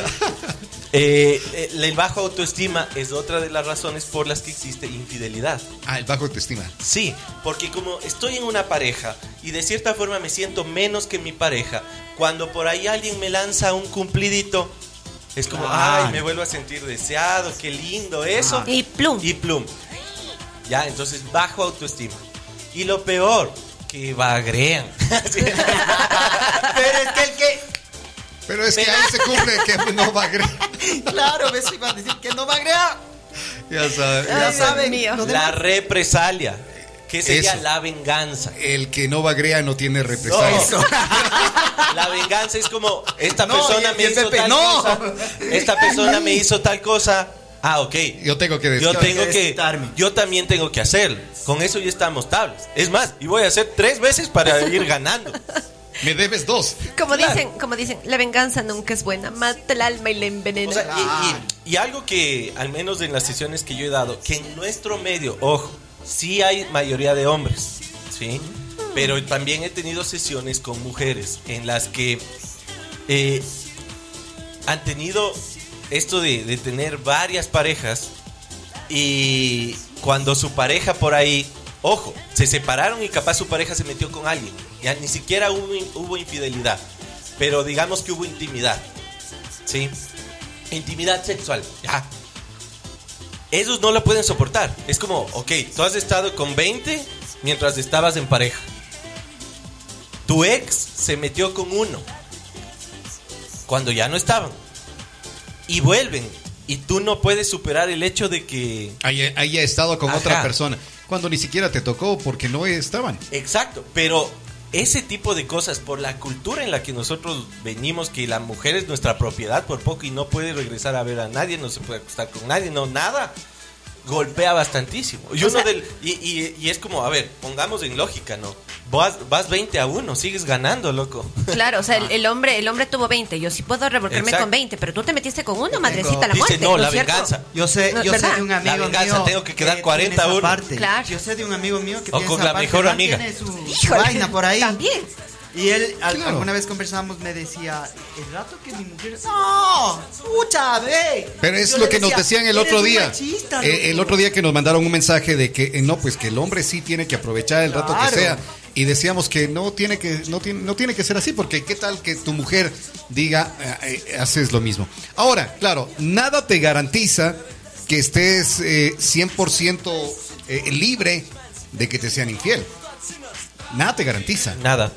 Eh, eh, el bajo autoestima es otra de las razones por las que existe infidelidad. Ah, el bajo autoestima. Sí, porque como estoy en una pareja y de cierta forma me siento menos que mi pareja, cuando por ahí alguien me lanza un cumplidito, es como, ay, me vuelvo a sentir deseado, qué lindo eso. Y plum. Y plum. Ya, entonces bajo autoestima. Y lo peor, que bagrean. Pero es que el que. Pero es que ahí se cumple que no va a agregar. Claro, eso iba a decir que no va a agregar. Ya sabes. Ay, Ya saben. La represalia, que sería Eso. la venganza. El que no va a agregar no tiene represalias. No. La venganza es como esta No, persona me hizo Pepe, tal no. cosa. Esta persona me hizo tal cosa. Ah, ok. Yo tengo que. Yo Tengo que que, yo también tengo que hacerlo. Con eso ya estamos tablas. Es más, y voy a hacer tres veces para ir ganando. Me debes dos. Como Claro. dicen, como dicen, la venganza nunca es buena, mata el alma y la envenena. O sea, y, y- y algo que, al menos en las sesiones que yo he dado, que en nuestro medio, ojo, sí hay mayoría de hombres, ¿sí? Pero también he tenido sesiones con mujeres en las que eh, han tenido esto de, de tener varias parejas y cuando su pareja por ahí, ojo, se separaron y capaz su pareja se metió con alguien, ya ni siquiera hubo, hubo infidelidad, pero digamos que hubo intimidad, ¿sí? Intimidad sexual, ya. Ellos no la pueden soportar. Es como, ok, tú has estado con 20 mientras estabas en pareja. Tu ex se metió con uno cuando ya no estaban. Y vuelven. Y tú no puedes superar el hecho de que... He estado con Ajá. otra persona. Cuando ni siquiera te tocó porque no estaban. Exacto, pero ese tipo de cosas, por la cultura en la que nosotros venimos, que la mujer es nuestra propiedad por poco y no puede regresar a ver a nadie, no se puede acostar con nadie, no, nada, golpea bastantísimo. Y, uno sea- del, y, y- y es como, a ver, pongamos en lógica, ¿no? Vas, vas 20 a 1, sigues ganando, loco. Claro, o sea, el, el hombre el hombre tuvo 20, yo sí puedo revolcarme Exacto. con 20, pero tú te metiste con uno, madrecita, la Dice, muerte. no, es la cierto? venganza. Yo sé, No, yo sé de un amigo La venganza, mío. tengo que quedar 40 tiene esa uno. parte. Claro. Yo sé de un amigo mío que O tiene con esa la parte, mejor amiga. Tiene su, su Híjole, vaina por ahí. También. Y él, al- Claro. alguna vez conversamos, me decía, el rato que mi mujer... ¡No! ¡Escucha, ve! Pero es Yo lo que nos decía, decían el "Eres otro día. machista, Eh, loco". el otro día que nos mandaron un mensaje de que eh, no, pues que el hombre sí tiene que aprovechar el rato que sea. Y decíamos que no tiene que no tiene, no tiene que ser así porque qué tal que tu mujer diga eh, eh, haces lo mismo. Ahora, claro, nada te garantiza que estés eh, 100% eh, libre de que te sean infiel. Nada te garantiza. Nada.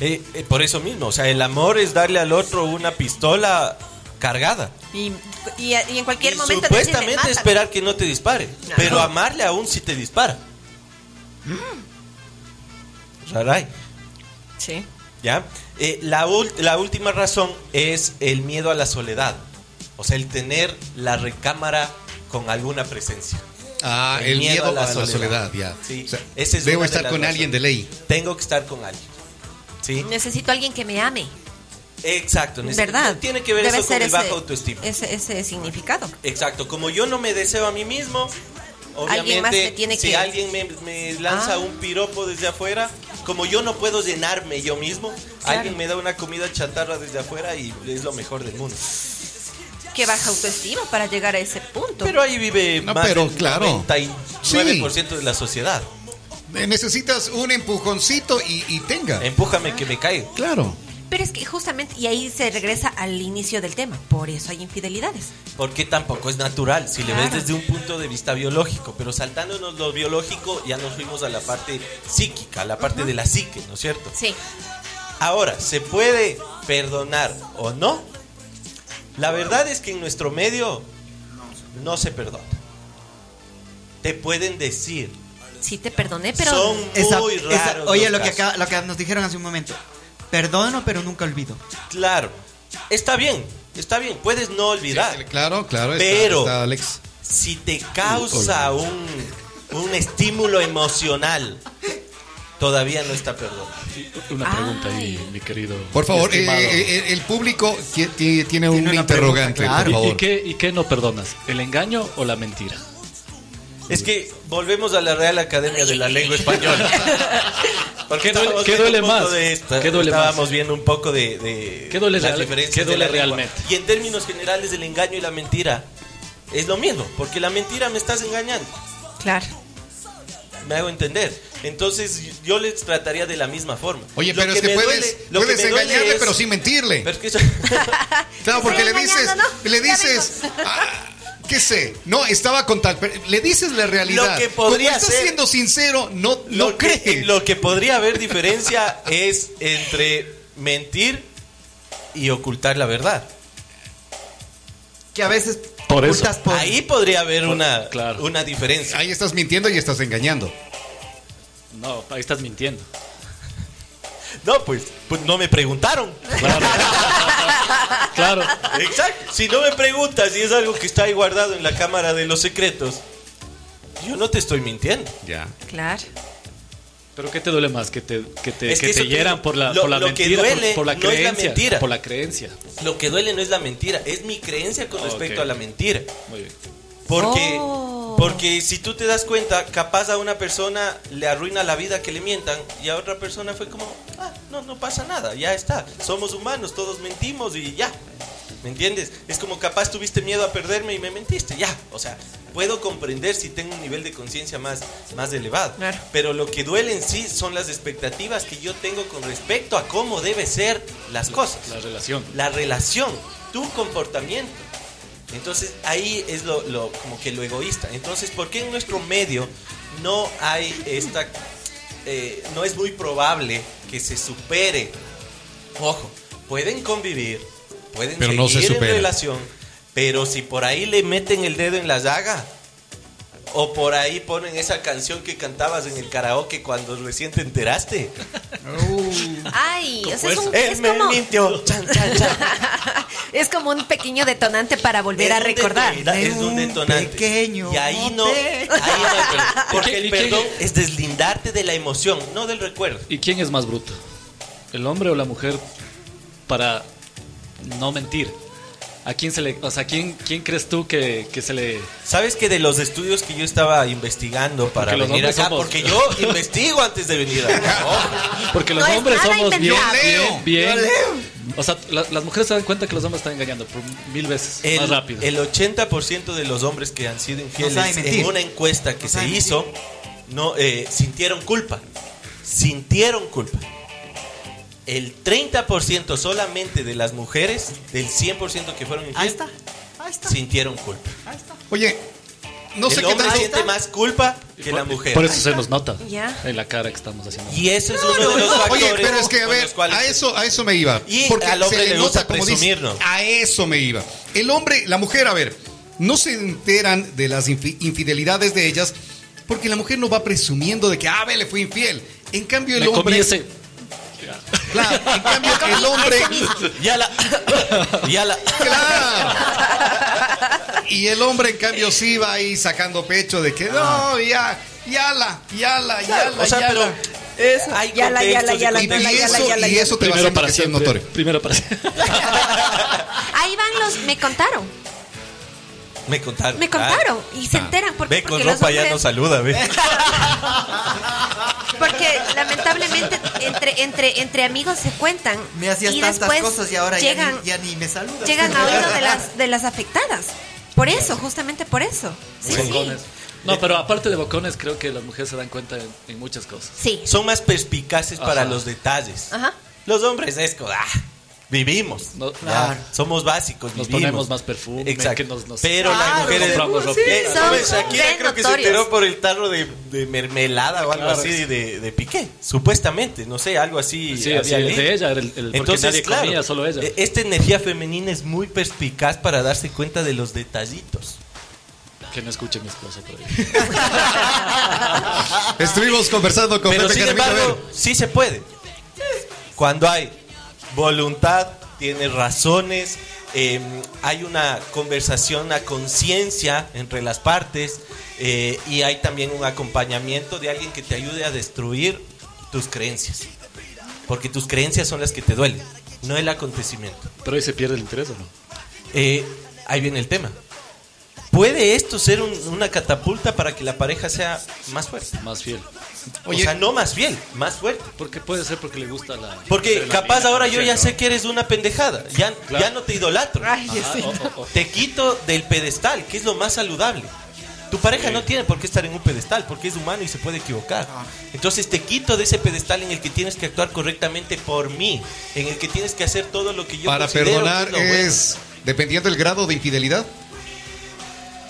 Eh, eh, por eso mismo, o sea, el amor es darle al otro una pistola cargada. Y, y- y en cualquier Y momento supuestamente "Mátame". esperar que no te dispare, Claro. pero amarle aún si te dispara. Raray, Sí. ¿ya? Eh, la, la última razón es el miedo a la soledad. O sea, el tener la recámara con alguna presencia. Ah, el, miedo, a la, soledad, ya. Sí, O sea, esa es debo estar con alguien de ley. Tengo que estar con alguien. ¿Sí? Necesito a alguien que me ame. Exacto. necesito- ¿Verdad? Tiene que ver Debe eso con el ese- bajo autoestima. Ese, ese significado. Exacto, como yo no me deseo a mí mismo, obviamente Alguien más me tiene si que- alguien me, me lanza Ah. un piropo desde afuera, como yo no puedo llenarme yo mismo, Claro. alguien me da una comida chatarra desde afuera y es lo mejor del mundo. Que baja autoestima para llegar a ese punto. Pero ahí vive No, más pero del claro. 99% de la sociedad. Necesitas un empujoncito y, y tenga. Empújame que me caiga. Claro. Pero es que justamente, y ahí se regresa al inicio del tema. Por eso hay infidelidades. Porque tampoco es natural, si le ves Claro. desde un punto de vista biológico, pero saltándonos lo biológico ya nos fuimos a la parte psíquica, a la parte de la psique, ¿no es cierto? Sí. Ahora, ¿se puede perdonar o no? La verdad es que en nuestro medio no se perdona. Te pueden decir, Sí te perdoné, pero... son muy esa- raros. oye, los lo que, casos. acá, lo que nos dijeron hace un momento. Perdono, pero nunca olvido. Claro, está bien, Está bien, puedes no olvidar. Claro, claro. está- Pero- está Alex. Si te causa un, un estímulo emocional, todavía no está perdón. Una pregunta ahí, mi querido. Por favor, eh, eh, eh, el público ti- ti- tiene un una interrogante, pregunta, claro. por ¿Y- ¿Y, qué, ¿Y qué no perdonas? ¿El engaño o la mentira? Es que volvemos a la Real Academia de la Lengua Española. Porque ¿Qué duele- qué duele más? de esto, ¿Qué duele estábamos más? viendo un poco de, de ¿Qué duele las diferencias qué de duele la lengua. realmente? Y en términos generales el engaño y la mentira es lo mismo, porque la mentira me estás engañando. Claro. Me hago entender. Entonces yo les trataría de la misma forma. Oye, Lo pero es que me puedes, duele- lo que puedes me duele engañarle, es- pero sin mentirle. pero es que eso- Claro, porque le dices, ¿no? le dices, ah, ¿qué sé? No, estaba con tal, le dices la realidad. Lo que podría Como estás ser- siendo sincero, no, lo, no que, cree. lo que podría haber diferencia es entre mentir y ocultar la verdad. Que a veces Por eso. ocultas por- Ahí podría haber una, claro. una diferencia. Ahí estás mintiendo y estás engañando. No, ahí estás mintiendo. No, pues, pues no me preguntaron. Claro. claro. Exacto. Si no me preguntas si es algo que está ahí guardado en la cámara de los secretos, yo no te estoy mintiendo. Ya. Claro. Pero ¿qué te duele más? Que te, que te, Es que te hieran por la, lo- por la lo mentira, por- duele por, la no es la creencia. mentira. Por la creencia. Lo que duele no es la mentira, es mi creencia con respecto Ok. a la mentira. Muy bien. Porque, Oh. porque si tú te das cuenta, capaz a una persona le arruina la vida que le mientan y a otra persona fue como, ah, no, no pasa nada, ya está. Somos humanos, todos mentimos y ya. ¿Me entiendes? Es como capaz tuviste miedo a perderme y me mentiste, ya. O sea, puedo comprender si tengo un nivel de conciencia más, más elevado. Claro. Pero lo que duele en sí son las expectativas que yo tengo con respecto a cómo debe ser las cosas La relación. la relación, tu comportamiento. Entonces ahí es lo, lo- como que lo egoísta. Entonces, ¿por qué en nuestro medio no hay esta, eh, no es muy probable que se supere? Ojo, pueden convivir, pueden Pero no se seguir en relación, pero si por ahí le meten el dedo en la llaga. O por ahí ponen esa canción que cantabas en el karaoke cuando recién te enteraste. Ay, o sea, es, un- es como, mintió. Chan, chan, chan. es como un pequeño detonante para volver a Es un recordar. detonante, Es un detonante. pequeño y ahí no, ahí no hay perdón. Porque ¿Y el perdón es deslindarte de la emoción, no del recuerdo. ¿Y quién es más bruto? ¿El hombre o la mujer para no mentir? ¿A quién se le, o sea, quién, quién crees tú que, que se le ¿Sabes que de los estudios que yo estaba investigando para Porque venir acá? somos- Porque yo investigo antes de venir acá. Porque los No hombres somos bien, bien, Yo bien. O sea, la- las mujeres se dan cuenta que los hombres están engañando por mil veces El, más rápido. el 80% de los hombres que han sido infieles en una encuesta que No se hizo no eh, sintieron culpa. Sintieron culpa. El 30% solamente de las mujeres, del 100% que fueron Ahí infieles, está. Ahí está. sintieron culpa. Ahí está. Oye, no sé el qué hombre tanto. siente más culpa que la mujer. Por eso se nos nota Ya. en la cara que estamos haciendo. Y eso es uno de los factores. Oye, pero es que a ver, a eso, a eso me iba. Y al hombre le gusta como presumir, ¿no? A eso me iba. El hombre, la mujer, a ver, no se enteran de las infi- infidelidades de ellas porque la mujer no va presumiendo de que, ah, ve, le fue infiel. En cambio, el Me comí hombre. ese- Claro, en cambio, el hombre. Ya la. Ya la. Claro. Y el hombre, en cambio, sí va ahí sacando pecho de que no, ya, ya la, ya la, ya la, O sea, pero. la. Hay Ya la, ya la, contextos y ya la, Y, ya la, y ya la, eso, ya la, y eso te va seas siempre. notorio. Primero para siempre. Ahí van los, me contaron, Me contaron. me contaron Ah, y se enteran porque, Ve, con porque los ropa ya no hombres- saluda, ve. Porque lamentablemente entre entre entre amigos se cuentan Me hacías y tantas después cosas y ahora llegan ya, ni, ya ni me saludas. llegan a oído de las de las afectadas. Por eso, justamente por eso. Sí. No, pero aparte de bocones, creo que las mujeres se dan cuenta en, en muchas cosas. Sí. Son más perspicaces para los detalles. Ajá. Los hombres es ah, vivimos. No- Claro. somos básicos, Nos vivimos. ponemos más perfume, Exacto. que nos- nos- Pero las Claro, mujeres compramos ropa. Eh, Son- Shakira creo que se notorios. enteró por el tarro de, de mermelada o algo Claro, así sí. de, de Piqué, supuestamente, no sé, algo así. Sí, había así, de ella, el- el- porque nadie comía, solo ella. e- Esta energía femenina es muy perspicaz para darse cuenta de los detallitos. Que no escuche mi esposa por ahí. Estuvimos conversando con Pero Pepe sin embargo, sí se puede. Cuando hay voluntad, tiene razones, eh, hay una conversación a conciencia entre las partes eh, y hay también un acompañamiento de alguien que te ayude a destruir tus creencias. Porque tus creencias son las que te duelen, no el acontecimiento. Pero ahí se pierde el interés, ¿o no? Eh, ahí viene el tema. ¿Puede esto ser un- una catapulta para que la pareja sea más fuerte? Más fiel. O sea, no más fiel, más fuerte. Porque puede ser porque le gusta la. Porque la capaz mina, ahora yo ya sé que eres una pendejada. Ya, Claro. ya no te idolatro. Ay, Ajá, Te quito del pedestal, que es lo más saludable. Tu pareja no tiene por qué estar en un pedestal, porque es humano y se puede equivocar. Entonces te quito de ese pedestal en el que tienes que actuar correctamente por mí, en el que tienes que hacer todo lo que yo Para considero que perdonar bueno. es dependiendo del grado de infidelidad.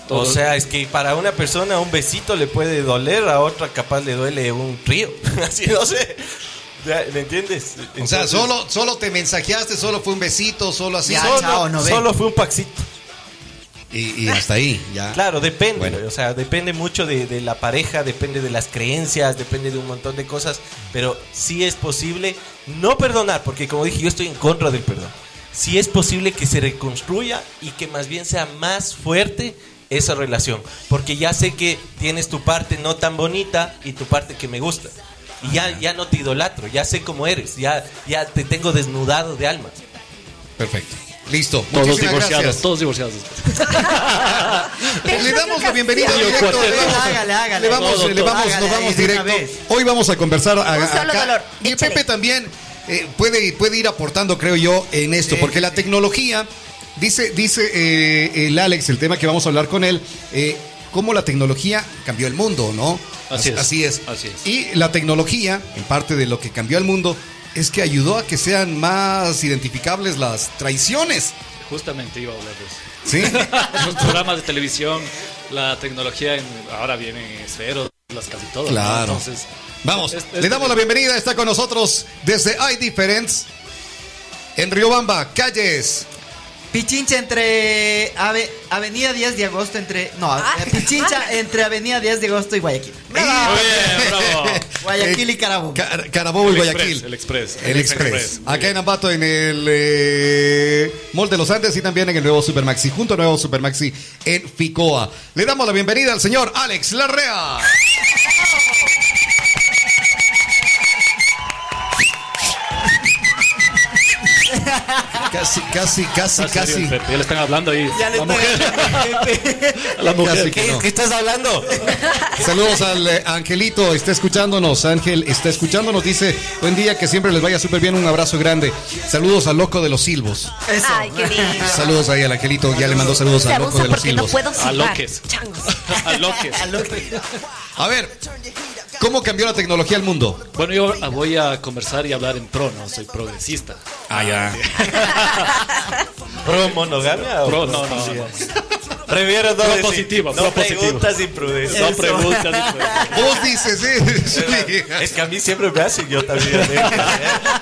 O sea, es que para una persona un besito le puede doler, a otra capaz le duele un río. Así, no sé. ¿Me entiendes? O sea, solo, solo te mensajeaste, solo fue un besito, solo así. Ya, solo, chao, no solo fue un paxito. Y, y hasta ahí, ya. Claro, depende. Bueno. O sea, depende mucho de, de la pareja, depende de las creencias, depende de un montón de cosas. Pero sí es posible no perdonar, porque como dije, yo estoy en contra del perdón. Sí es posible que se reconstruya y que más bien sea más fuerte esa relación. Porque ya sé que tienes tu parte no tan bonita y tu parte que me gusta. Y ya, ya no te idolatro, ya sé cómo eres, ya, ya te tengo desnudado de alma. Perfecto. Listo. Todos Muchísimas divorciados, gracias. todos divorciados. Le damos la bienvenida directo. Hágale, hágale. le vamos, Todo, le vamos, Hágale nos vamos directo. Hoy vamos a conversar a- solo acá. dolor, Y échale. Pepe también eh, puede, puede ir aportando, creo yo, en esto, Sí, porque sí, la tecnología, dice, dice eh, el Alex, el tema que vamos a hablar con él, eh, cómo la tecnología cambió el mundo, ¿no? Así es. Así es. Así es. Y la tecnología, en parte de lo que cambió el mundo, es que ayudó a que sean más identificables las traiciones. Justamente iba a hablar de eso. ¿Sí? Los programas de televisión, la tecnología, en- ahora vienen esferos, las casi todas. ¿no? Claro. Entonces, Vamos, es- es- le damos la bienvenida. Está con nosotros desde iDifference en Riobamba, calles. Pichincha entre Ave- Avenida 10 de Agosto entre no, Ah, eh, Pichincha ah. entre Avenida 10 de Agosto y Guayaquil. Muy bien, bravo. Guayaquil y Carabobo. Car- Carabobo y Guayaquil. El Express. El El Express. Acá bien. en Ambato, en el eh, Mall de los Andes y también en el nuevo Supermaxi, junto al nuevo Supermaxi en Ficoa. Le damos la bienvenida al señor Alex Larrea. Casi, casi, casi, Ah, casi. Ya le están hablando ahí. Ya le la mujer. A la mujer. Casi que no. ¿Qué estás hablando? Saludos al eh, Angelito, está escuchándonos. Ángel está escuchándonos, dice, buen día, que siempre les vaya súper bien, un abrazo grande. Saludos al loco de los silbos. Eso. Ay, qué lindo. Saludos ahí al Angelito, ya le mandó saludos al loco de los porque no silbos. puedo A loques. Changos. A loques. A ver, ¿cómo cambió la tecnología al mundo? Bueno, yo voy a conversar y hablar en pro, ¿no? Soy progresista. Ah, ya. ¿Pro monogamia o Pro, pro- no, no, no. Prefiero no Pro decir. positivo, no pro positivo. preguntas imprudencias. No preguntas. ni- Vos dices, ¿eh? Sí. Es que a mí siempre me hacen, yo también. ¿eh?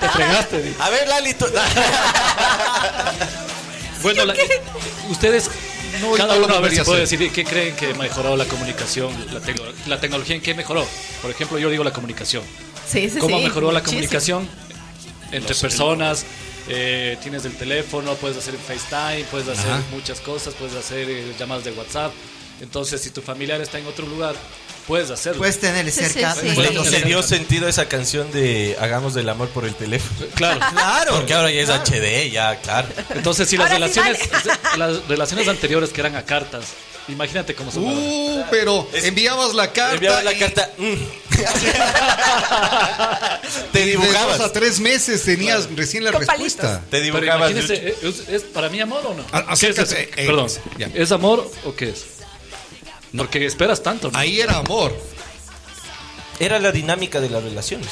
Te fregaste. A ver, Lali, tú- Bueno, la- ustedes, No, cada uno a ver si puede decir qué creen que ha mejorado la comunicación, la, la tecnología en qué mejoró. Por ejemplo, yo digo la comunicación. Sí, sí, ¿Cómo sí, mejoró la comunicación entre personas? Eh, tienes el teléfono, puedes hacer FaceTime, puedes hacer Ajá. muchas cosas, puedes hacer eh, llamadas de WhatsApp. Entonces, si tu familiar está en otro lugar, puedes hacerlo. Puedes tenerle Sí, cerca. sí, sí. Bueno, le cerca. dio sentido esa canción de Hagamos del amor por el teléfono. claro. Claro. Porque ahora ya es HD, ya, claro. Entonces, si las Ahora sí relaciones, las relaciones anteriores que eran a cartas, imagínate cómo son. ahora. Uh, pero enviabas la carta. Enviaba la y carta. mm. Te dos a dibujabas. tres meses tenías recién la Con respuesta. Te Pero dibujabas. imagínese, ¿es, es para mí amor o no? Ah, ¿Qué es acércate, eso? eh, Perdón, ya. ¿es amor o qué es? Porque esperas tanto, ¿no? Ahí era amor. Era la dinámica de las relaciones.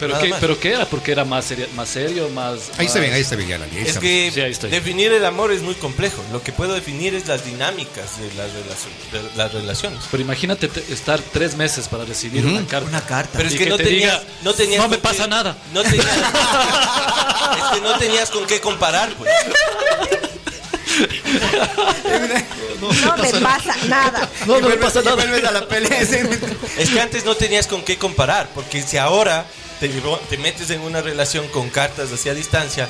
¿Pero, qué, más. ¿Pero qué era? ¿Porque era más serio, más, serio más, Ahí más- se ven, ahí se ven ya la Es que Sí, ahí estoy. definir el amor es muy complejo. Lo que puedo definir es las dinámicas de las, relaciones de las relaciones. Pero imagínate te- estar tres meses para recibir una carta. Una carta. Pero es que, que no te tenías, diga, no tenías "No me pasa qué- nada". No tenías, es que no tenías con qué comparar, pues. No me pasa nada. No, no pasa nada. vuelves a la pelea. Es que antes no tenías con qué comparar, porque si ahora te, llevo- te metes en una relación con cartas hacia distancia,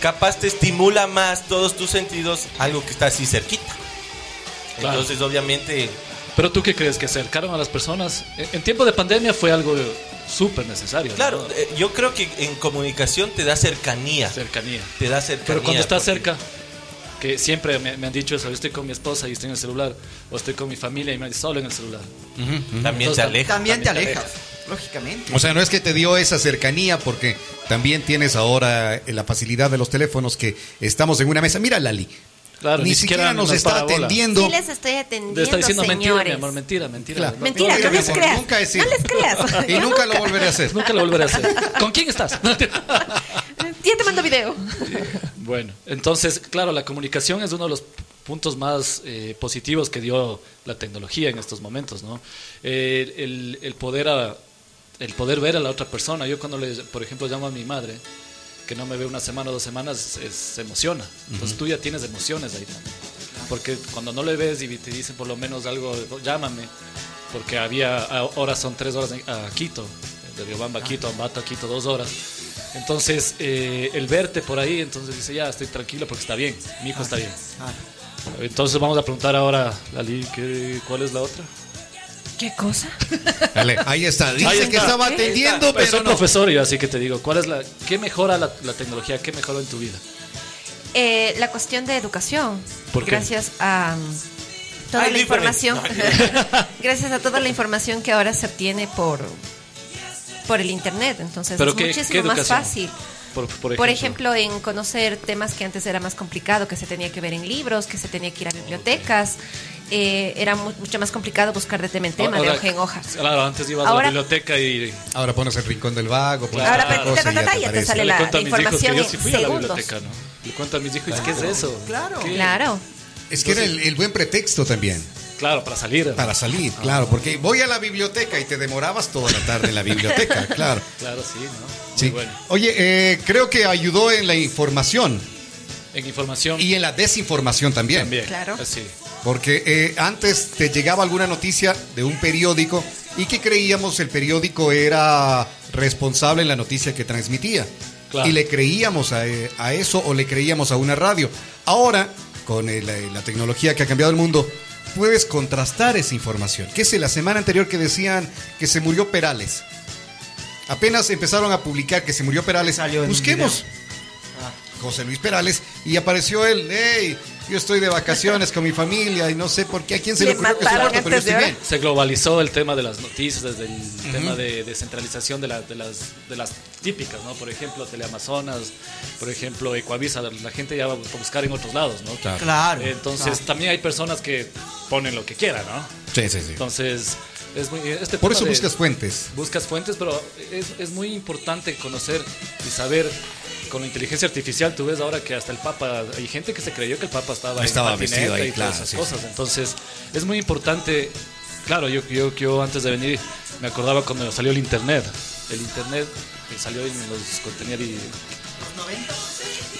capaz te estimula más todos tus sentidos algo que está así cerquita. Claro. Entonces, obviamente, Pero tú qué crees que acercaron a las personas en, tiempo de pandemia fue algo súper necesario. ¿no? claro, eh, yo creo que en comunicación te da cercanía. cercanía. Te da cercanía. Pero cuando estás porque- cerca, que siempre me, me han dicho eso, yo estoy con mi esposa y estoy en el celular, o estoy con mi familia y me solo en el celular. También te Entonces, aleja. También te alejas, lógicamente. O sea, no es que te dio esa cercanía porque también tienes ahora eh, la facilidad de los teléfonos que estamos en una mesa. Mira, Lali. Claro, ni, ni siquiera siquiera nos está parabola. atendiendo. Sí les estoy Le atendiendo, está diciendo mentira, mi señores. amor, mentira, mentira. Claro. Mentira, Nunca no les creas. nunca he sido. No les creas. Y nunca lo volveré a hacer. Nunca lo volveré a hacer. ¿Con quién estás? Ya te mando video. Bueno, entonces, claro, la comunicación es uno de los puntos más eh, positivos que dio la tecnología en estos momentos, ¿no? Eh, el, el poder a- el poder ver a la otra persona. Yo cuando, le, por ejemplo, llamo a mi madre, que no me ve una semana o dos semanas, es- se emociona. Entonces tú ya tienes emociones ahí también. Porque cuando no le ves y te dicen por lo menos algo, llámame, porque había, ahora son tres horas a Quito, de Riobamba a Quito, Ambato a Quito, dos horas. Entonces, eh, el verte por ahí, entonces dice, ya, estoy tranquilo porque está bien, mi hijo está bien. Entonces vamos a preguntar ahora, Lali, ¿qué, ¿cuál es la otra? ¿Qué cosa? Dale, ahí está. Dice Ahí que estaba atendiendo, Pues soy pero no. profesor y así que te digo, ¿cuál es la, ¿qué mejora la, la tecnología? ¿Qué mejoró en tu vida? Eh, la cuestión de educación. ¿Por qué? Gracias a mm, toda Ay, la diferente. información. gracias a toda la información que ahora se obtiene por por el internet. Entonces Pero es qué- muchísimo qué más fácil. Por, por Por ejemplo. en conocer temas que antes era más complicado, que se tenía que ver en libros, que se tenía que ir a bibliotecas. Eh, era mu- mucho más complicado buscar de tema en tema, de Ahora- hoja en hoja. Claro, antes ibas a la biblioteca y Ahora pones el rincón del vago. pones Ahora, otra cosa y te ya te aparece. sale le la- hijos que información yo sí fui a la segundos. biblioteca, ¿no? Le cuento a mis hijos, ¿qué es eso? Claro. ¿Qué? Claro. Es que era el, el buen pretexto también. Claro, para salir. Para salir, claro, porque voy a la biblioteca y te demorabas toda la tarde en la biblioteca, claro. Claro, sí, ¿no? Muy Sí. bueno. Oye, eh, creo que ayudó en la información En información y en la desinformación también. también. Claro. Así. Porque eh, antes te llegaba alguna noticia de un periódico y que creíamos el periódico era responsable en la noticia que transmitía. Claro. Y le creíamos a, eh, a eso o le creíamos a una radio. Ahora, con el- la tecnología que ha cambiado el mundo, puedes contrastar esa información. Que es la semana anterior que decían que se murió Perales. Apenas empezaron a publicar que se murió Perales. Salió Busquemos José Luis Perales y apareció él, hey, yo estoy de vacaciones con mi familia y no sé por qué, a quién se le, Le ocurrió que se mataron muerto, pero yo estoy bien. Se globalizó el tema de las noticias, desde el tema de descentralización de, la- de las, de las típicas, ¿no? Por ejemplo, Teleamazonas, por ejemplo, Ecuavisa, la, gente ya va a buscar en otros lados, ¿no? Claro. Entonces, claro. también hay personas que ponen lo que quieran, ¿no? Sí, sí, sí. Entonces, es muy, este Por eso de- buscas fuentes. buscas fuentes, pero es, es muy importante conocer y saber con la inteligencia artificial. Tú ves ahora que hasta el Papa, hay gente que se creyó que el Papa estaba, Estaba en vestido ahí, y claro, todas esas sí, cosas. Entonces, es muy importante. Claro, yo, yo, yo antes de venir me acordaba cuando salió el Internet. El Internet que salió en los contenidos y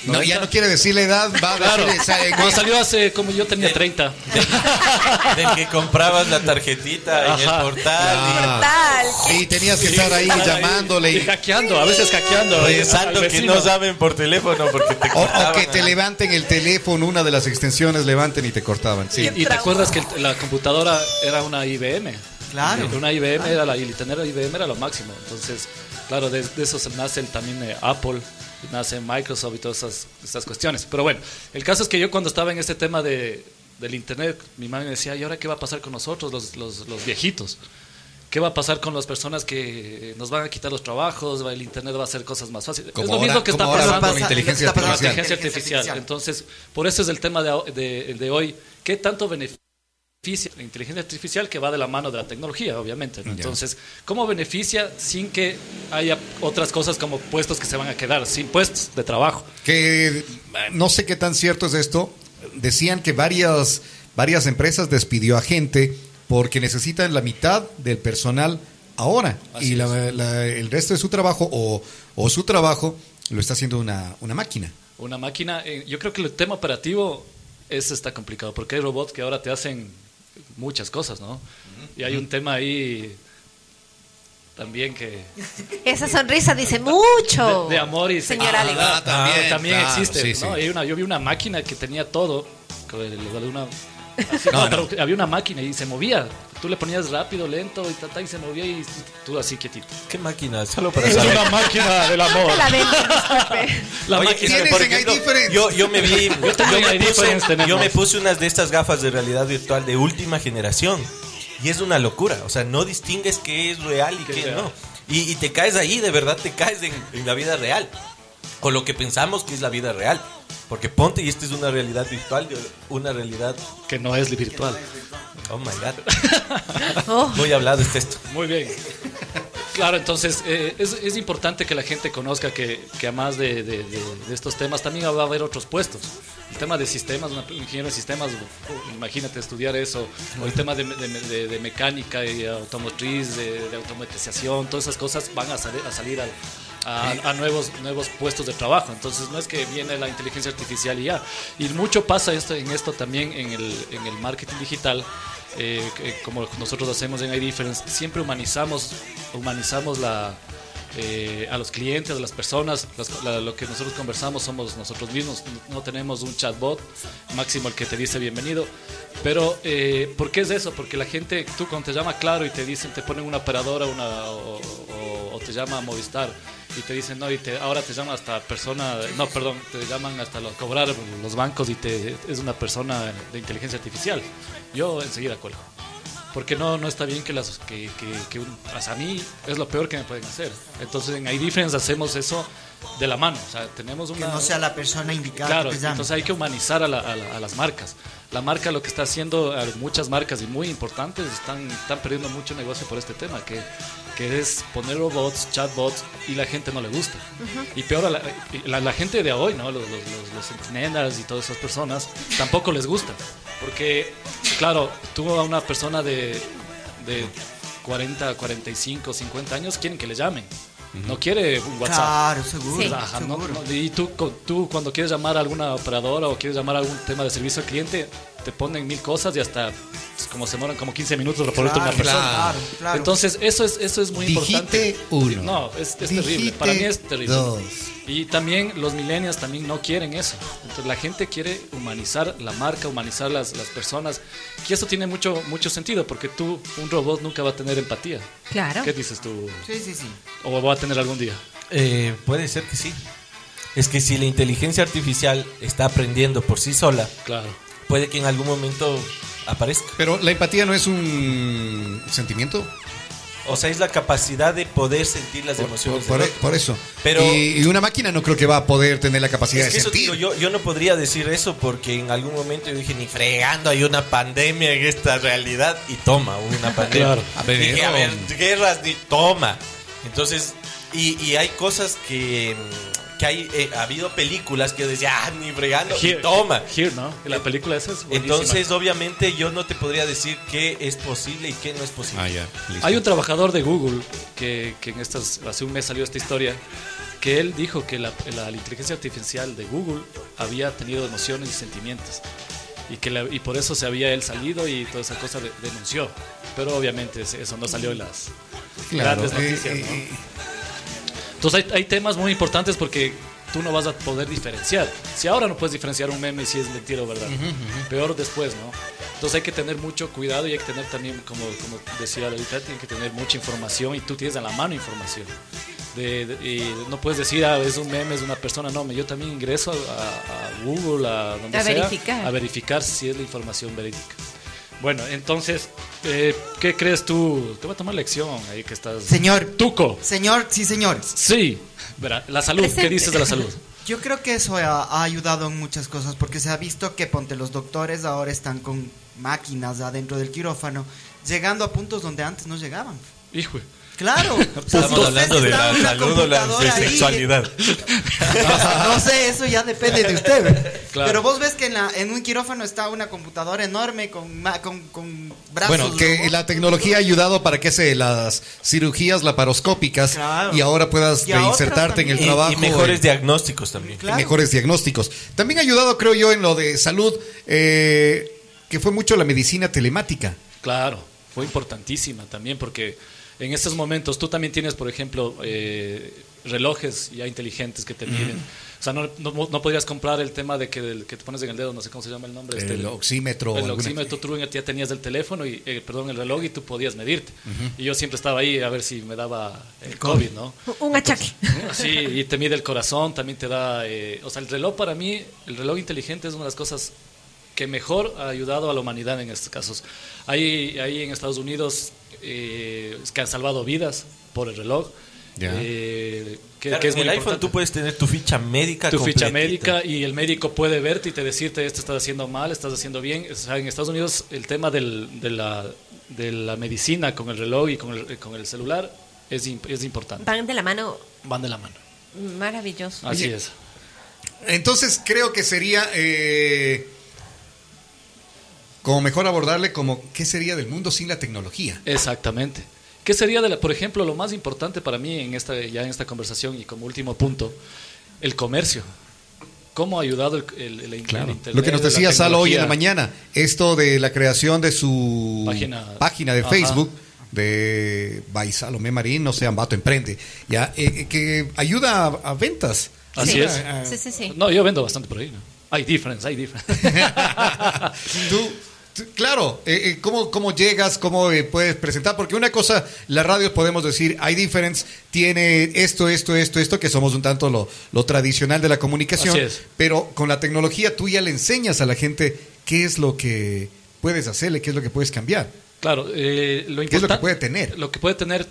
No, ya no quiere decir la edad, va a Claro, decir esa- cuando salió hace como yo tenía 30. Del que comprabas la tarjetita en el portal Ah. Tal. Y tenías que estar ahí llamándole y y- hackeando, a veces hackeando. y al revisando que no saben por teléfono porque te o, o cortaban que te ahí. levanten el teléfono, una de las extensiones levanten y te cortaban. Sí. Y te acuerdas que el- la computadora era una IBM. Claro. Una IBM era la, y tener IBM era lo máximo. Entonces, claro, de, de eso se nace el- también eh, Apple, nace Microsoft y todas esas, esas cuestiones. Pero bueno, el caso es que yo cuando estaba en este tema de, del Internet, mi madre me decía, ¿y ahora qué va a pasar con nosotros, los, los, los viejitos? ¿Qué va a pasar con las personas que nos van a quitar los trabajos? El Internet va a hacer cosas más fáciles. Como es lo ahora- mismo que está pasando con la inteligencia artificial. inteligencia artificial. Inteligencia Entonces, por eso es el tema de, de- de hoy. ¿Qué tanto beneficia la inteligencia artificial que va de la mano de la tecnología, obviamente? Entonces, ¿cómo beneficia sin que haya otras cosas como puestos que se van a quedar, sin puestos de trabajo? Que eh, no sé qué tan cierto es esto. Decían que varias, varias empresas despidió a gente porque necesitan la mitad del personal ahora. Así y la- la- el resto de su trabajo o, o su trabajo lo está haciendo una, una máquina. Una máquina, eh, yo creo que el tema operativo es está complicado, porque hay robots que ahora te hacen muchas cosas, ¿no? Y hay un tema ahí también que Esa sonrisa dice mucho. de, de amor y Señor Ah. Ah, también, también claro, existe. sí, ¿no? sí. Hay una, yo vi una máquina que tenía todo. una- así, No, no, no. pero había una máquina y se movía. Tú le ponías rápido, lento y, ta, ta, y se movía y tú así quietito. ¿Qué máquina? Solo para Es saber. una máquina del amor. La Oye, máquina es que, ¿Tienes por ejemplo, yo, yo me vi, yo, me puse, yo me puse unas de estas gafas de realidad virtual de última generación y es una locura, o sea, no distingues qué es real y Qué no. Y, y te caes ahí, de verdad te caes en, en la vida real, con lo que pensamos que es la vida real. Porque ponte y esta es una realidad virtual, de una realidad, Que no es virtual. oh my god, Oh, muy hablado es esto. Muy bien. Claro, entonces eh, es, es importante que la gente conozca que, que además de, de- de- de estos temas también va a haber otros puestos. El tema de sistemas, una- un ingeniero de sistemas, uh, imagínate estudiar eso, o el tema de, de- de- de mecánica y automotriz, de, de automatización, todas esas cosas van a, salir- a salir al- a, nuevos, nuevos puestos de trabajo. Entonces no es que viene la inteligencia artificial y ya. Y mucho pasa esto, en esto también en el, en el marketing digital. eh, como nosotros hacemos en iDifference, siempre humanizamos, humanizamos la, eh, a los clientes, a las personas. Lo que nosotros conversamos somos nosotros mismos. No tenemos un chatbot, máximo el que te dice bienvenido. Pero, eh, ¿por qué es eso? Porque la gente, tú cuando te llama Claro y te dicen, te ponen una operadora o, o- te llama Movistar y te dicen, no, y te, ahora te llama hasta persona, no, perdón, te llaman hasta los, cobrar los bancos y te, es una persona de inteligencia artificial. Yo enseguida cuelgo. Porque no, no está bien que las que, que, a mí es lo peor que me pueden hacer. Entonces en iDifference hacemos eso de la mano. O sea, tenemos Que una. no sea la persona indicada Claro, que te llame. entonces hay que humanizar a, la- a la- a las marcas. La marca lo que está haciendo, muchas marcas y muy importantes están, están perdiendo mucho negocio por este tema, que, que es poner robots, chatbots y la gente no le gusta. Y peor, a la, la- la gente de hoy, ¿no? los, los, los, los y todas esas personas, tampoco les gusta. Porque, claro, tú a una persona de, de 40, 45, 50 años quieren que le llamen. No quiere un WhatsApp. Claro, seguro. Sí. Ajá, no- seguro. no, y tú, co- tú cuando quieres llamar a alguna operadora o quieres llamar a algún tema de servicio al cliente, te ponen mil cosas y hasta pues, como se demoran como 15 minutos para ponerte una Claro, persona. claro, claro. Entonces, eso es, eso es muy importante. Uno. No, es, es terrible. Para mí es terrible. dos. Y también los millennials también no quieren eso. Entonces la gente quiere humanizar la marca, humanizar las, las personas. Y eso tiene mucho, mucho sentido porque tú, un robot nunca va a tener empatía. claro. ¿Qué dices tú? Sí, sí, sí. ¿O va a tener algún día? Eh, puede ser que sí. Es que si la inteligencia artificial está aprendiendo por sí sola, Claro. Puede que en algún momento aparezca. Pero la empatía no es un sentimiento. O sea, es la capacidad de poder sentir las Por, emociones. por- del otro. por eso. Pero- y, y una máquina no creo que va a poder tener la capacidad Es que de eso sentir. yo, yo no podría decir eso porque en algún momento yo dije, ni fregando, hay una pandemia en esta realidad y toma, hubo una pandemia. Claro. Dije, a ver, guerras, ni toma. Entonces, y, y hay cosas que, que hay, eh, ha habido películas que decía, ah, ni fregando, y Here, toma. Here, ¿no? Y la película esa es buenísima. Entonces, obviamente, yo no te podría decir qué es posible y qué no es posible. Ah, listo. Hay un trabajador de Google que, que en estas, hace un mes salió esta historia, que él dijo que la, la inteligencia artificial de Google había tenido emociones y sentimientos. Y, que la- y por eso se había él salido y toda esa cosa de- denunció. Pero obviamente eso no salió en las Claro, grandes eh, noticias. eh, ¿no? Entonces hay, hay temas muy importantes porque tú no vas a poder diferenciar. Si ahora no puedes diferenciar un meme si es mentira o verdad, peor después, ¿no? Entonces hay que tener mucho cuidado y hay que tener también, como, como decía ahorita, tiene que tener mucha información y tú tienes a la mano información. De, de- y no puedes decir, ah, es un meme, es una persona. No, yo también ingreso a, a- a Google, a donde A sea, verificar. a verificar si es la información verídica. Bueno, entonces, eh, ¿qué crees tú? Te voy a tomar lección ahí que estás. Señor. Tuco. Señor, sí, señor. Sí, verá, la salud, ¿qué dices de la salud? Yo creo que eso ha, ha ayudado en muchas cosas porque se ha visto que ponte los doctores ahora están con máquinas adentro del quirófano, llegando a puntos donde antes no llegaban. Hijo, Claro. O sea, si Estamos hablando de la salud o la sexualidad. No sé, eso ya depende de usted. Claro. Pero vos ves que en, la, en un quirófano está una computadora enorme con, con, con brazos. Bueno, que la tecnología ha ayudado para que se las cirugías laparoscópicas Claro. y ahora puedas Y insertarte en el. Y, trabajo. y mejores en- diagnósticos también. Claro. mejores diagnósticos. También ha ayudado, creo yo, en lo de salud, eh, que fue mucho la medicina telemática. claro, fue importantísima también porque En estos momentos tú también tienes, por ejemplo, eh, relojes ya inteligentes que te miden. O sea, no, no, no podrías comprar el tema de que, del- que te pones en el dedo, no sé cómo se llama el nombre. El oxímetro. El alguna- oxímetro tú ya tenías el teléfono, y, eh, perdón, el reloj y tú podías medirte. Y yo siempre estaba ahí a ver si me daba el COVID, ¿no? Un achaque. Sí, y te mide el corazón, también te da... eh, o sea, el reloj para mí, el reloj inteligente es una de las cosas que mejor ha ayudado a la humanidad en estos casos. Hay, hay en Estados Unidos eh, que han salvado vidas por el reloj. Ya. eh, que, Claro, que es en muy el iPhone importante. tú puedes tener tu ficha médica tu ficha médica y el médico puede verte y te decirte esto estás haciendo mal, estás haciendo bien. O sea, en Estados Unidos el tema del- de, la, de la medicina con el reloj y con el, con el celular es, es importante. Van de la mano. Van de la mano. Maravilloso. Así es. Entonces creo que sería eh, como mejor abordarle como qué sería del mundo sin la tecnología. Exactamente. ¿Qué sería, de la- por ejemplo, lo más importante para mí en esta, ya en esta conversación y como último punto? El comercio. ¿Cómo ha ayudado el, el- el- el Internet? Lo que nos decía Salo hoy en la mañana, esto de la creación de su Página. de Ajá. Facebook de By Salomé Marín, no sé, Ambato Emprende, ya eh, eh, que ayuda a, a ventas. Así Sí. es. Sí, sí, sí. No, yo vendo bastante por ahí. ¿no? Hay difference, hay difference. Tú- claro, eh, eh, ¿cómo, ¿cómo llegas? ¿Cómo eh, puedes presentar? Porque una cosa, la radio podemos decir, hay difference, tiene esto, esto, esto, esto, que somos un tanto lo, lo tradicional de la comunicación, pero con la tecnología tú ya le enseñas a la gente qué es lo que puedes hacerle, qué es lo que puedes cambiar. Claro, eh, lo ¿Qué es lo que puede tener? Lo que puede tener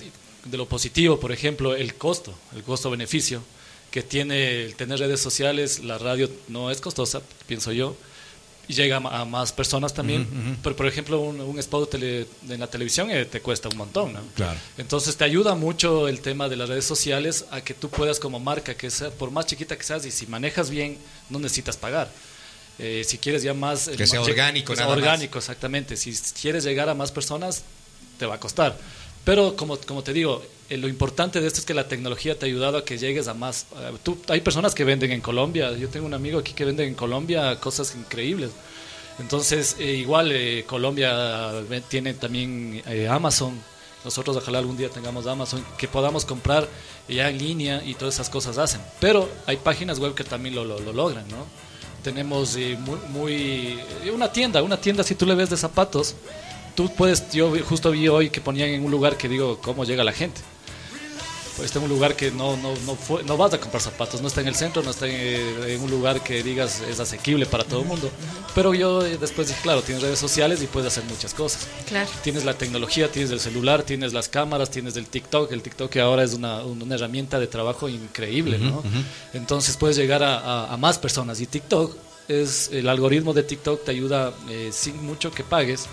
de lo positivo, por ejemplo, el costo, el costo-beneficio que tiene el tener redes sociales. La radio no es costosa, pienso yo, llega a más personas también. Pero, por ejemplo, un, un spot tele- en la televisión eh, te cuesta un montón, ¿no? Claro. Entonces te ayuda mucho el tema de las redes sociales a que tú puedas como marca, que sea, por más chiquita que seas y si manejas bien, no necesitas pagar. Eh, si quieres ya más... Que sea más- orgánico, que sea nada más. orgánico, exactamente. Si quieres llegar a más personas, te va a costar. Pero como, como te digo, eh, lo importante de esto es que la tecnología te ha ayudado a que llegues a más... eh, hay personas que venden en Colombia. Yo tengo un amigo aquí que vende en Colombia cosas increíbles. Entonces, eh, igual eh, Colombia tiene también Amazon. Nosotros ojalá algún día tengamos Amazon, que podamos comprar ya en línea y todas esas cosas hacen. Pero hay páginas web que también lo, lo- lo logran, ¿no? Tenemos muy, muy- una tienda, una tienda si tú le ves de zapatos, tú puedes, yo justo vi hoy que ponían en un lugar que digo, ¿cómo llega la gente? Pues está en un lugar que no, no, no, fue- no vas a comprar zapatos, no está en el centro, no está en, en un lugar que digas es asequible para todo el mundo. Pero yo eh, después dije, claro, tienes redes sociales y puedes hacer muchas cosas. Claro. Tienes la tecnología, tienes el celular, tienes las cámaras, tienes el TikTok. El TikTok que ahora es una, una herramienta de trabajo increíble, ¿no? Entonces puedes llegar a, a- a más personas. Y TikTok es, el algoritmo de TikTok te ayuda, eh, sin mucho que pagues,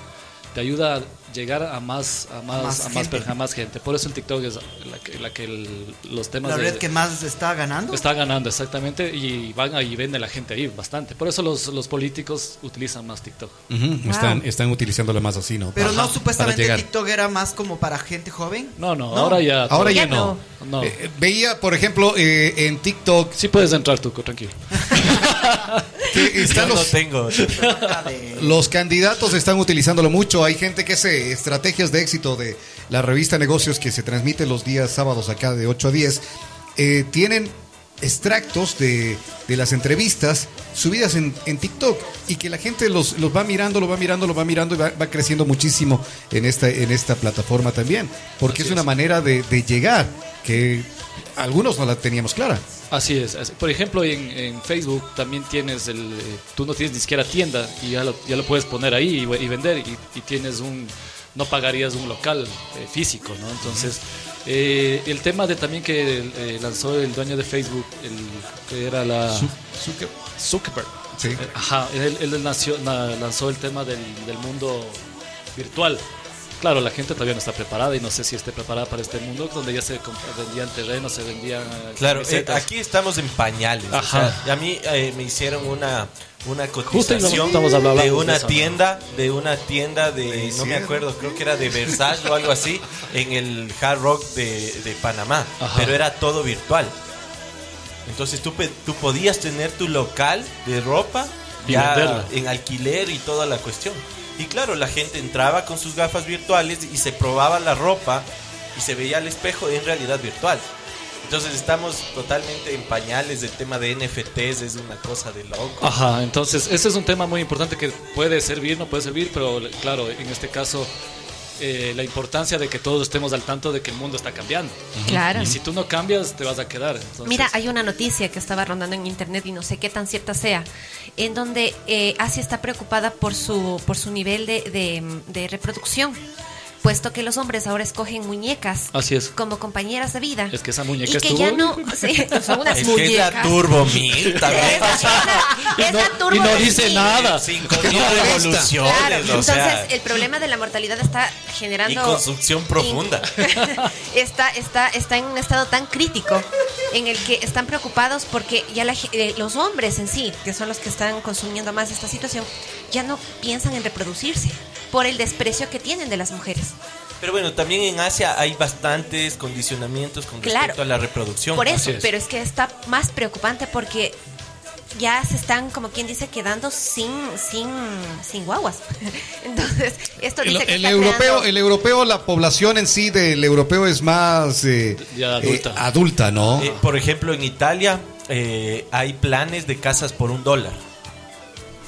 te ayuda a llegar a más, a más, más a más, gente. per- a más gente. Por eso el TikTok es la que, la que el- los temas La de- red que más está ganando. Está ganando, exactamente, y van ahí, vende la gente ahí bastante. Por eso los, los políticos utilizan más TikTok. Están, están utilizándolo más así, ¿no? Pero no, supuestamente. TikTok era más como para gente joven. No, no, No. ahora ya. Ahora ya no. no. Eh, veía, por ejemplo, eh, en TikTok Sí puedes entrar tú, tranquilo. están no los, tengo. Los candidatos están utilizándolo mucho. Hay gente que hace estrategias de éxito de la revista Negocios que se transmite los días sábados acá de 8 a 10. Eh, tienen extractos de, de las entrevistas subidas en, en TikTok y que la gente los, los va mirando, lo va mirando, lo va mirando y va, va creciendo muchísimo en esta, en esta plataforma también. Porque es una manera de, de llegar que algunos no la teníamos clara. Así es. así- Por ejemplo, en, en Facebook también tienes el. eh, tú no tienes ni siquiera tienda y ya lo, ya lo puedes poner ahí y, y vender y, y tienes un. No pagarías un local eh, físico, ¿no? Entonces, eh, el tema de también que eh, lanzó el dueño de Facebook, el, que era la. Zuckerberg. Sí. Eh, Ajá, él, él nació- na- lanzó el tema del, del mundo virtual. Claro, la gente todavía no está preparada y no sé si esté preparada para este mundo donde ya se vendían terrenos, se vendían Claro, eh, aquí estamos en pañales. o Ajá. sea, y a mí eh, me hicieron una, una cotización estamos hablando de de una tienda, de una tienda de, no me acuerdo, creo que era de Versailles o algo así, en el Hard Rock de, de Panamá. Ajá. Pero era todo virtual. Entonces tú, pe- tú podías tener tu local de ropa Y ya venderla. en alquiler y toda la cuestión. Y claro, la gente entraba con sus gafas virtuales y se probaba la ropa y se veía al espejo en realidad virtual. Entonces estamos totalmente en pañales del tema de NFTs, es una cosa de loco. Ajá, entonces ese es un tema muy importante que puede servir, no puede servir, pero claro, en este caso eh, la importancia de que todos estemos al tanto de que el mundo está cambiando. Claro. Y si tú no cambias, te vas a quedar. Entonces, Mira, hay una noticia que estaba rondando en internet y no sé qué tan cierta sea, en donde eh, Asia está preocupada por su, por su nivel de, de- de reproducción, puesto que los hombres ahora escogen muñecas Así es. como compañeras de vida. Es que esa muñeca y que ya no, sí, son unas Es que es muñecas. la Turbo Mil también. Es la- Y es la no, turbo y no dice mil. nada. Cinco mil revoluciones, Claro, o entonces sea, el problema de la mortalidad está generando y construcción profunda. está, está, está en un estado tan crítico en el que están preocupados porque ya la ge- eh, los hombres en sí, que son los que están consumiendo más esta situación, ya no piensan en reproducirse por el desprecio que tienen de las mujeres. Pero bueno, también en Asia hay bastantes condicionamientos con Claro. respecto a la reproducción. Por eso, es. pero es que está más preocupante porque ya se están, como quien dice, quedando sin, sin, sin guaguas. Entonces, esto El, dice que el está europeo, creando- el europeo, la población en sí del europeo es más eh, Ya adulta. eh, adulta, ¿no? Eh, por ejemplo, en Italia eh, hay planes de casas por un dólar.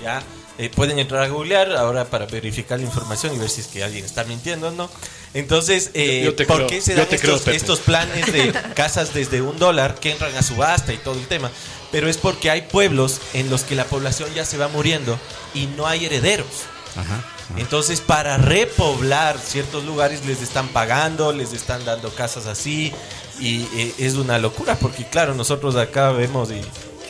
¿Ya? Eh, pueden entrar a googlear ahora para verificar la información y ver si es que alguien está mintiendo o no. Entonces, eh, Yo ¿por creo, qué se dan creo, estos, planes de casas desde un dólar que entran a subasta y todo el tema? Pero es porque hay pueblos en los que la población ya se va muriendo y no hay herederos. Ajá. Entonces, para repoblar ciertos lugares les están pagando, les están dando casas así y eh, es una locura porque claro, nosotros acá vemos y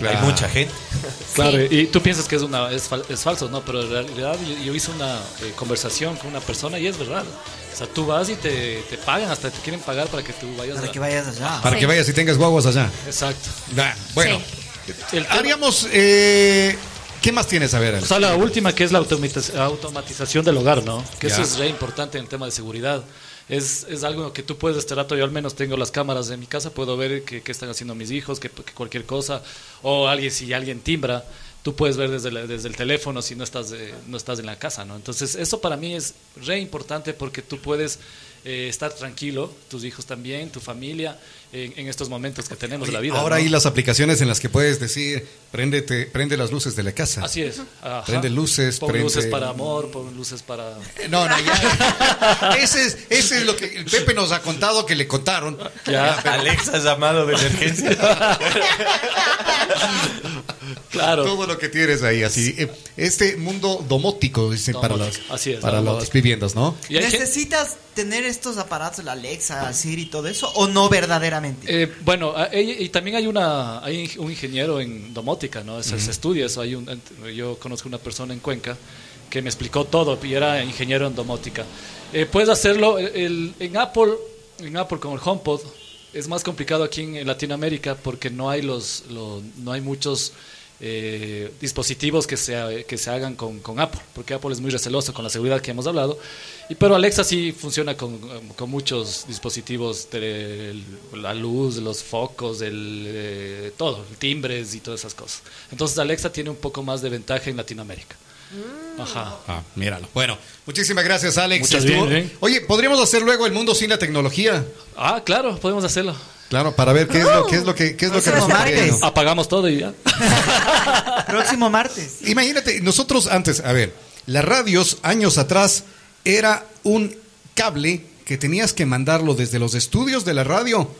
Claro. hay mucha gente. Claro, Sí. y tú piensas que es una es, fal- es falso, ¿no? Pero en realidad yo, yo hice una eh, conversación con una persona y es verdad. O sea, tú vas y te, te pagan, hasta te quieren pagar para que tú vayas Para a... que vayas allá. Para Sí. que vayas y tengas guaguas allá. Exacto. Bueno, El haríamos... eh, ¿Ququé más tienes a ver? Alex? O sea, la última que es la automatiz- automatización del hogar, ¿no? Que Ya. eso es re importante en el tema de seguridad. Es, es algo que tú puedes estar rato, yo al menos tengo las cámaras en mi casa, puedo ver qué, están haciendo mis hijos, que, cualquier cosa, o alguien, si alguien timbra, tú puedes ver desde, desde el teléfono si no estás, no estás en la casa, ¿no? Entonces, eso para mí es re importante porque tú puedes eh, estar tranquilo, tus hijos también, tu familia, en, en estos momentos que tenemos de la vida. Ahora ¿no? hay las aplicaciones en las que puedes decir, préndete, prende las luces de la casa. Así es. ajá. Prende luces, Pon prende- luces para amor, pon luces para... No, no, ya. ese, es, ese es lo que el Pepe nos ha contado que le contaron. Ya. Alexa llamado de emergencia. Claro. Todo lo que tienes ahí, así. Eh, Este mundo domótico, dicen, para las, Domótico, así es, para domótico. las viviendas, ¿no? Y hay gente- ¿Necesitas tener estos aparatos, la Alexa, Siri y todo eso? ¿O no verdaderamente? eh, bueno, y, y también hay una hay un ingeniero en domótica, ¿no? Se, se estudia eso. Hay un, yo conozco una persona en Cuenca que me explicó todo y era ingeniero en domótica. Eh, puedes hacerlo el- en Apple, en Apple con el HomePod. Es más complicado aquí en, Latinoamérica porque no hay los, lo- no hay muchos eh, dispositivos que se, que se hagan con, con Apple, porque Apple es muy receloso con la seguridad que hemos hablado. Y, pero Alexa sí funciona con, con muchos dispositivos, de la luz, los focos, el, eh, todo, timbres y todas esas cosas. Entonces Alexa tiene un poco más de ventaja en Latinoamérica. Ajá. Ah, míralo. Bueno, muchísimas gracias, Alex. Muchas bien, bien. Oye, ¿podríamos hacer luego el mundo sin la tecnología? Ah, claro, podemos hacerlo. Claro, para ver qué es lo, qué es lo que, qué es lo que Próximo resultaría, martes. Apagamos todo y ya. Próximo martes. Imagínate, nosotros antes, a ver, las radios años atrás era un cable que tenías que mandarlo desde los estudios de la radio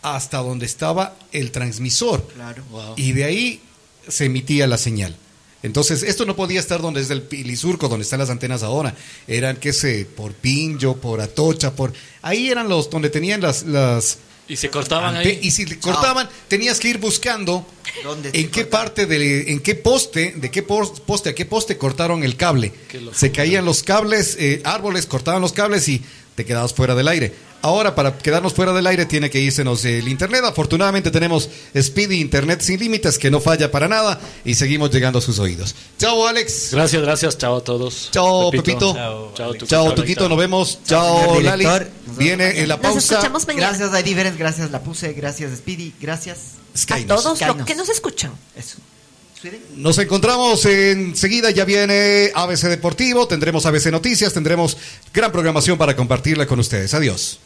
hasta donde estaba el transmisor. Claro. Wow. Y de ahí se emitía la señal. Entonces, esto no podía estar donde es el Pilisurco, donde están las antenas ahora. Eran, qué sé, por Pinjo, por Atocha, por... Ahí eran los donde tenían las... las Y se cortaban ahí. Y si cortaban, tenías que ir buscando ¿Dónde en qué cortaron? parte, de, en qué poste, de qué pos- poste a qué poste cortaron el cable. Se caían los cables, eh, árboles, cortaban los cables y te quedabas fuera del aire. Ahora, para quedarnos fuera del aire, tiene que irsenos el internet. Afortunadamente, tenemos Speedy Internet sin límites, que no falla para nada, y seguimos llegando a sus oídos. Chao, Alex. Gracias, gracias. Chao a todos. Chao, Pepito. Chao, Chao. Chao, Tuquito, nos vemos. Chao, Lali. Nos Viene en la Nos pausa. mañana. Gracias, Hay Difference. Gracias, La Puse. Gracias, Speedy. Gracias. a Skynos. todos los que nos escuchan. Eso. Nos encontramos enseguida, ya viene ABC Deportivo, tendremos ABC Noticias, tendremos gran programación para compartirla con ustedes. Adiós.